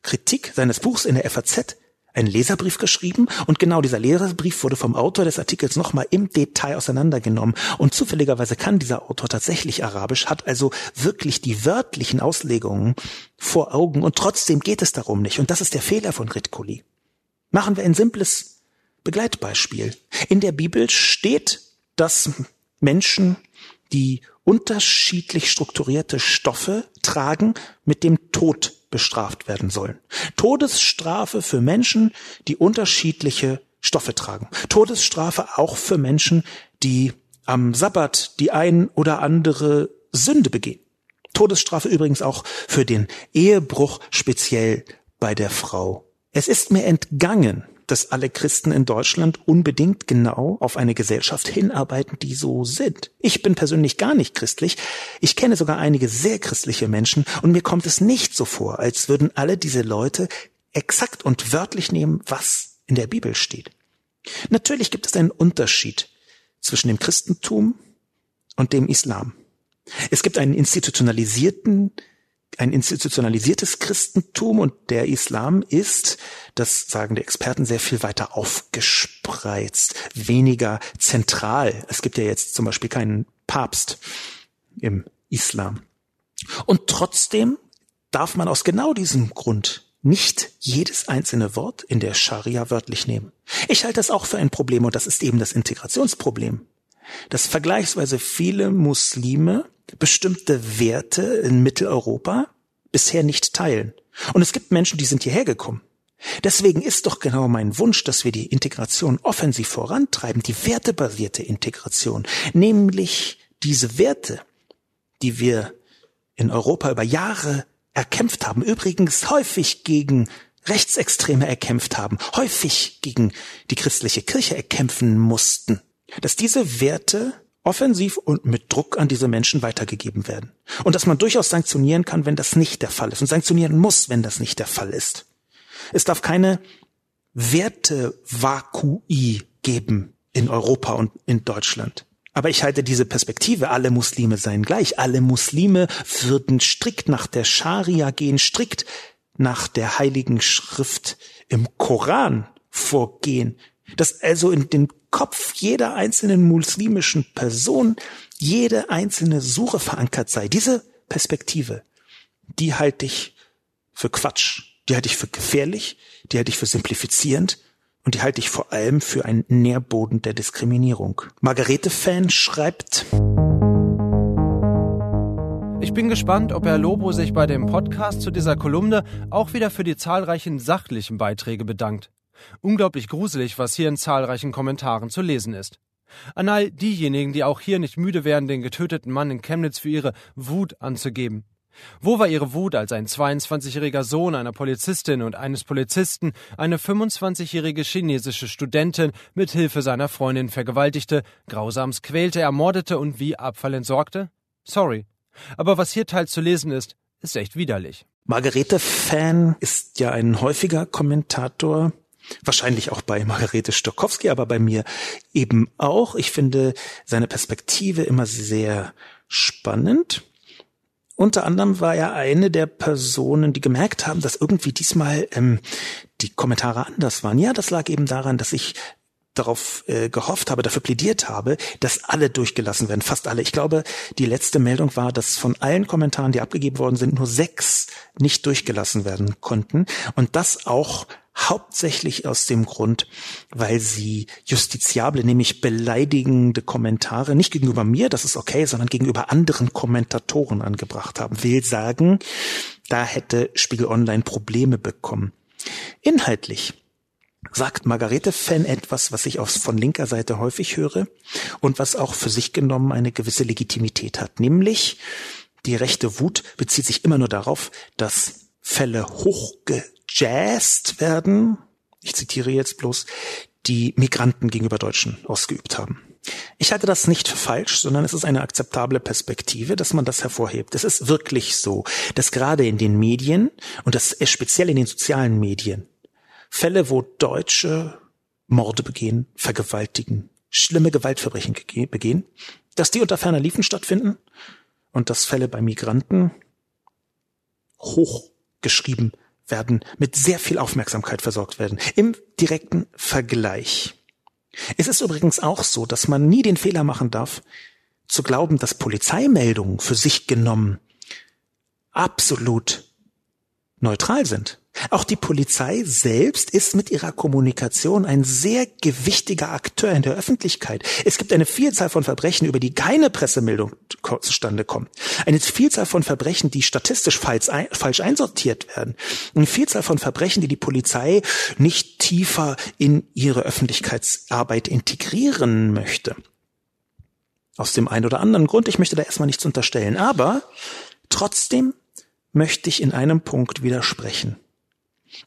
Kritik seines Buchs in der FAZ einen Leserbrief geschrieben und genau dieser Leserbrief wurde vom Autor des Artikels nochmal im Detail auseinandergenommen und zufälligerweise kann dieser Autor tatsächlich Arabisch, hat also wirklich die wörtlichen Auslegungen vor Augen und trotzdem geht es darum nicht und das ist der Fehler von Ritkoli. Machen wir ein simples Begleitbeispiel. In der Bibel steht, dass Menschen, die unterschiedlich strukturierte Stoffe tragen, mit dem Tod bestraft werden sollen. Todesstrafe für Menschen, die unterschiedliche Stoffe tragen. Todesstrafe auch für Menschen, die am Sabbat die ein oder andere Sünde begehen. Todesstrafe übrigens auch für den Ehebruch, speziell bei der Frau. Es ist mir entgangen, dass alle Christen in Deutschland unbedingt genau auf eine Gesellschaft hinarbeiten, die so sind. Ich bin persönlich gar nicht christlich. Ich kenne sogar einige sehr christliche Menschen und mir kommt es nicht so vor, als würden alle diese Leute exakt und wörtlich nehmen, was in der Bibel steht. Natürlich gibt es einen Unterschied zwischen dem Christentum und dem Islam. Es gibt einen institutionalisierten ein institutionalisiertes Christentum und der Islam ist, das sagen die Experten, sehr viel weiter aufgespreizt, weniger zentral. Es gibt ja jetzt zum Beispiel keinen Papst im Islam. Und trotzdem darf man aus genau diesem Grund nicht jedes einzelne Wort in der Scharia wörtlich nehmen. Ich halte das auch für ein Problem und das ist eben das Integrationsproblem. Dass vergleichsweise viele Muslime bestimmte Werte in Mitteleuropa bisher nicht teilen. Und es gibt Menschen, die sind hierher gekommen. Deswegen ist doch genau mein Wunsch, dass wir die Integration offensiv vorantreiben, die wertebasierte Integration, nämlich diese Werte, die wir in Europa über Jahre erkämpft haben, übrigens häufig gegen Rechtsextreme erkämpft haben, häufig gegen die christliche Kirche erkämpfen mussten, dass diese Werte offensiv und mit Druck an diese Menschen weitergegeben werden. Und dass man durchaus sanktionieren kann, wenn das nicht der Fall ist und sanktionieren muss, wenn das nicht der Fall ist. Es darf keine Wertevakui geben in Europa und in Deutschland. Aber ich halte diese Perspektive, alle Muslime seien gleich, alle Muslime würden strikt nach der Scharia gehen, strikt nach der heiligen Schrift im Koran vorgehen, dass also in den Kopf jeder einzelnen muslimischen Person jede einzelne Suche verankert sei. Diese Perspektive, die halte ich für Quatsch, die halte ich für gefährlich, die halte ich für simplifizierend und die halte ich vor allem für einen Nährboden der Diskriminierung. Margarete Fan schreibt, ich bin gespannt, ob Herr Lobo sich bei dem Podcast zu dieser Kolumne auch wieder für die zahlreichen sachlichen Beiträge bedankt. Unglaublich gruselig, was hier in zahlreichen Kommentaren zu lesen ist. An all diejenigen, die auch hier nicht müde werden, den getöteten Mann in Chemnitz für ihre Wut anzugeben. Wo war ihre Wut, als ein 22-jähriger Sohn einer Polizistin und eines Polizisten eine 25-jährige chinesische Studentin mit Hilfe seiner Freundin vergewaltigte, grausamst quälte, ermordete und wie Abfall entsorgte? Sorry. Aber was hier teils zu lesen ist, ist echt widerlich. Margarete Fan ist ja ein häufiger Kommentator Wahrscheinlich auch bei Margarete Stokowski, aber bei mir eben auch. Ich finde seine Perspektive immer sehr spannend. Unter anderem war er eine der Personen, die gemerkt haben, dass irgendwie diesmal ähm, die Kommentare anders waren. Ja, das lag eben daran, dass ich darauf äh, gehofft habe, dafür plädiert habe, dass alle durchgelassen werden, fast alle. Ich glaube, die letzte Meldung war, dass von allen Kommentaren, die abgegeben worden sind, nur sechs nicht durchgelassen werden konnten. Und das auch hauptsächlich aus dem Grund, weil sie justiziable, nämlich beleidigende Kommentare nicht gegenüber mir, das ist okay, sondern gegenüber anderen Kommentatoren angebracht haben. Will sagen, da hätte Spiegel Online Probleme bekommen. Inhaltlich sagt Margarete Fan etwas, was ich aus, von linker Seite häufig höre und was auch für sich genommen eine gewisse Legitimität hat, nämlich die rechte Wut bezieht sich immer nur darauf, dass Fälle hochge gejazzt werden, ich zitiere jetzt bloß, die Migranten gegenüber Deutschen ausgeübt haben. Ich halte das nicht für falsch, sondern es ist eine akzeptable Perspektive, dass man das hervorhebt. Es ist wirklich so, dass gerade in den Medien und das speziell in den sozialen Medien Fälle, wo Deutsche Morde begehen, vergewaltigen, schlimme Gewaltverbrechen begehen, dass die unter ferner Liefen stattfinden und dass Fälle bei Migranten hochgeschrieben werden, mit sehr viel Aufmerksamkeit versorgt werden. Im direkten Vergleich. Es ist übrigens auch so, dass man nie den Fehler machen darf, zu glauben, dass Polizeimeldungen für sich genommen absolut neutral sind. Auch die Polizei selbst ist mit ihrer Kommunikation ein sehr gewichtiger Akteur in der Öffentlichkeit. Es gibt eine Vielzahl von Verbrechen, über die keine Pressemeldung zustande kommt. Eine Vielzahl von Verbrechen, die statistisch falsch, ein, falsch einsortiert werden. Eine Vielzahl von Verbrechen, die die Polizei nicht tiefer in ihre Öffentlichkeitsarbeit integrieren möchte. Aus dem einen oder anderen Grund, ich möchte da erstmal nichts unterstellen. Aber trotzdem möchte ich in einem Punkt widersprechen.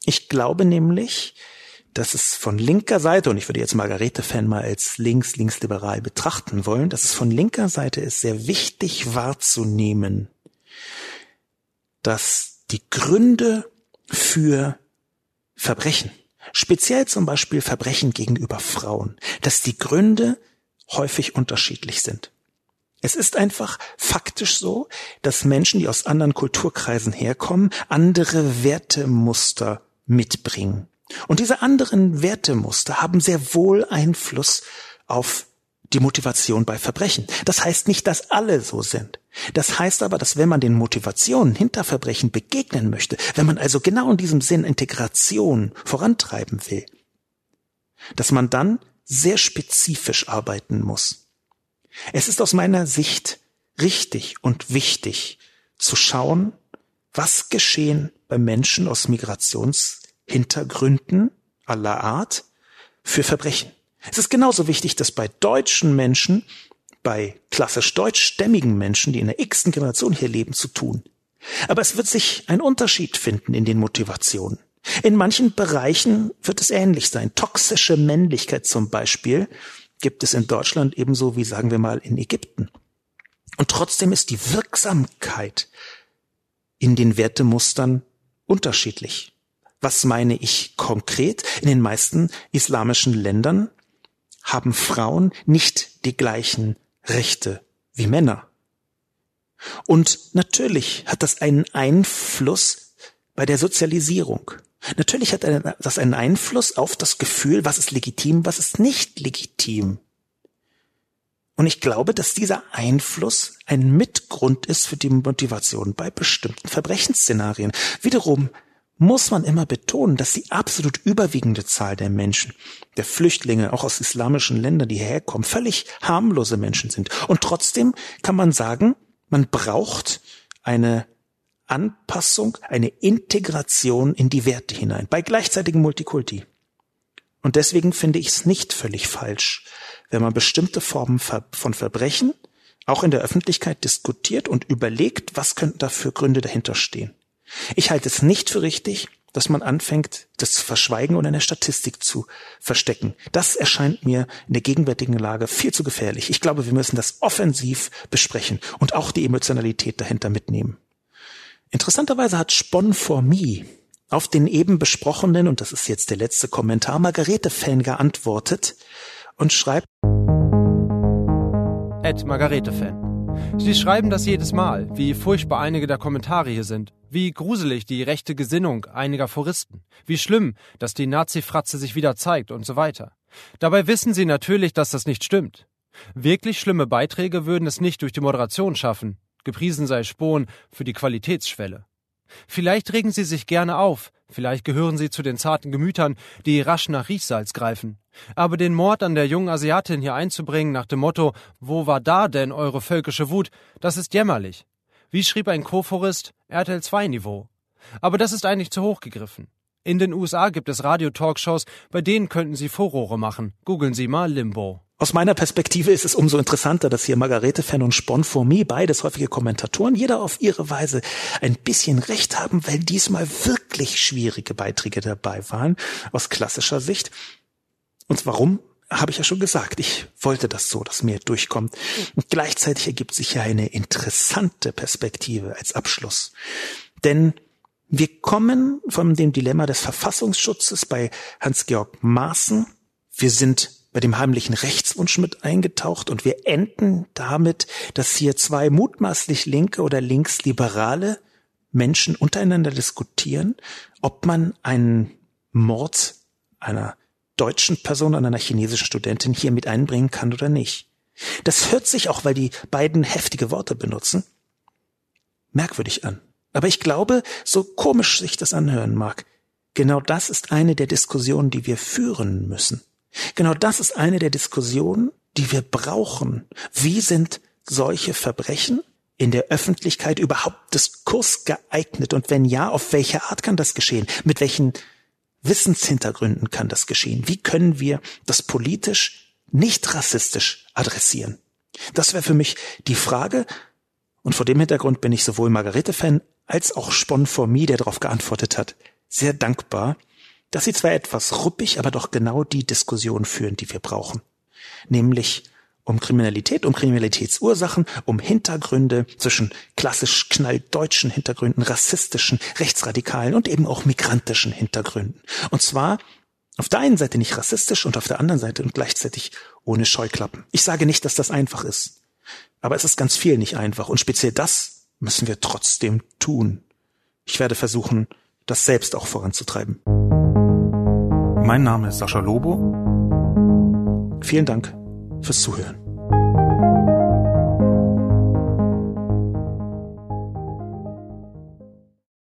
Ich glaube nämlich, dass es von linker Seite, und ich würde jetzt Margarete-Fan mal als links, linksliberal betrachten wollen, dass es von linker Seite ist sehr wichtig wahrzunehmen, dass die Gründe für Verbrechen, speziell zum Beispiel Verbrechen gegenüber Frauen, dass die Gründe häufig unterschiedlich sind. Es ist einfach faktisch so, dass Menschen, die aus anderen Kulturkreisen herkommen, andere Wertemuster mitbringen. Und diese anderen Wertemuster haben sehr wohl Einfluss auf die Motivation bei Verbrechen. Das heißt nicht, dass alle so sind. Das heißt aber, dass wenn man den Motivationen hinter Verbrechen begegnen möchte, wenn man also genau in diesem Sinn Integration vorantreiben will, dass man dann sehr spezifisch arbeiten muss. Es ist aus meiner Sicht richtig und wichtig zu schauen, was geschehen bei Menschen aus Migrationshintergründen aller Art für Verbrechen. Es ist genauso wichtig, dass bei deutschen Menschen, bei klassisch deutschstämmigen Menschen, die in der x-ten Generation hier leben, zu tun. Aber es wird sich ein Unterschied finden in den Motivationen. In manchen Bereichen wird es ähnlich sein. Toxische Männlichkeit zum Beispiel gibt es in Deutschland ebenso wie, sagen wir mal, in Ägypten. Und trotzdem ist die Wirksamkeit in den Wertemustern unterschiedlich. Was meine ich konkret? In den meisten islamischen Ländern haben Frauen nicht die gleichen Rechte wie Männer. Und natürlich hat das einen Einfluss bei der Sozialisierung. Natürlich hat das einen Einfluss auf das Gefühl, was ist legitim, was ist nicht legitim. Und ich glaube, dass dieser Einfluss ein Mitgrund ist für die Motivation bei bestimmten Verbrechensszenarien. Wiederum muss man immer betonen, dass die absolut überwiegende Zahl der Menschen, der Flüchtlinge, auch aus islamischen Ländern, die hierher kommen, völlig harmlose Menschen sind. Und trotzdem kann man sagen, man braucht eine Anpassung, eine Integration in die Werte hinein, bei gleichzeitigem Multikulti. Und deswegen finde ich es nicht völlig falsch, wenn man bestimmte Formen von Verbrechen auch in der Öffentlichkeit diskutiert und überlegt, was könnten da für Gründe dahinter stehen. Ich halte es nicht für richtig, dass man anfängt, das zu verschweigen und in der Statistik zu verstecken. Das erscheint mir in der gegenwärtigen Lage viel zu gefährlich. Ich glaube, wir müssen das offensiv besprechen und auch die Emotionalität dahinter mitnehmen. Interessanterweise hat Sponformie auf den eben besprochenen, und das ist jetzt der letzte Kommentar, Margarete-Fan geantwortet und schreibt Ed Margarete-Fan. Sie schreiben das jedes Mal, wie furchtbar einige der Kommentare hier sind, wie gruselig die rechte Gesinnung einiger Foristen, wie schlimm, dass die Nazi-Fratze sich wieder zeigt und so weiter. Dabei wissen Sie natürlich, dass das nicht stimmt. Wirklich schlimme Beiträge würden es nicht durch die Moderation schaffen. Gepriesen sei Spohn für die Qualitätsschwelle. Vielleicht regen Sie sich gerne auf, vielleicht gehören Sie zu den zarten Gemütern, die rasch nach Riechsalz greifen. Aber den Mord an der jungen Asiatin hier einzubringen nach dem Motto Wo war da denn eure völkische Wut, das ist jämmerlich. Wie schrieb ein Koforist, RTL 2 Niveau. Aber das ist eigentlich zu hoch gegriffen. In den USA gibt es Radio-Talkshows, bei denen könnten Sie Furore machen. Googeln Sie mal Limbo. Aus meiner Perspektive ist es umso interessanter, dass hier Margarete Fenn und Spon Fourmi, beides häufige Kommentatoren, jeder auf ihre Weise ein bisschen recht haben, weil diesmal wirklich schwierige Beiträge dabei waren, aus klassischer Sicht. Und warum? Habe ich ja schon gesagt. Ich wollte das so, dass mir durchkommt. Und gleichzeitig ergibt sich ja eine interessante Perspektive als Abschluss. Denn wir kommen von dem Dilemma des Verfassungsschutzes bei Hans-Georg Maaßen. Wir sind bei dem heimlichen Rechtswunsch mit eingetaucht und wir enden damit, dass hier zwei mutmaßlich linke oder linksliberale Menschen untereinander diskutieren, ob man einen Mord einer deutschen Person an einer chinesischen Studentin hier mit einbringen kann oder nicht. Das hört sich auch, weil die beiden heftige Worte benutzen, merkwürdig an. Aber ich glaube, so komisch sich das anhören mag, genau das ist eine der Diskussionen, die wir führen müssen. Genau das ist eine der Diskussionen, die wir brauchen. Wie sind solche Verbrechen in der Öffentlichkeit überhaupt Diskurs geeignet? Und wenn ja, auf welche Art kann das geschehen? Mit welchen Wissenshintergründen kann das geschehen? Wie können wir das politisch nicht rassistisch adressieren? Das wäre für mich die Frage. Und vor dem Hintergrund bin ich sowohl Margarete-Fan als auch Spon for Me, der darauf geantwortet hat, sehr dankbar, dass sie zwar etwas ruppig, aber doch genau die Diskussion führen, die wir brauchen. Nämlich um Kriminalität, um Kriminalitätsursachen, um Hintergründe zwischen klassisch knalldeutschen Hintergründen, rassistischen, rechtsradikalen und eben auch migrantischen Hintergründen. Und zwar auf der einen Seite nicht rassistisch und auf der anderen Seite und gleichzeitig ohne Scheuklappen. Ich sage nicht, dass das einfach ist. Aber es ist ganz viel nicht einfach. Und speziell das müssen wir trotzdem tun. Ich werde versuchen, das selbst auch voranzutreiben. Mein Name ist Sascha Lobo. Vielen Dank fürs Zuhören.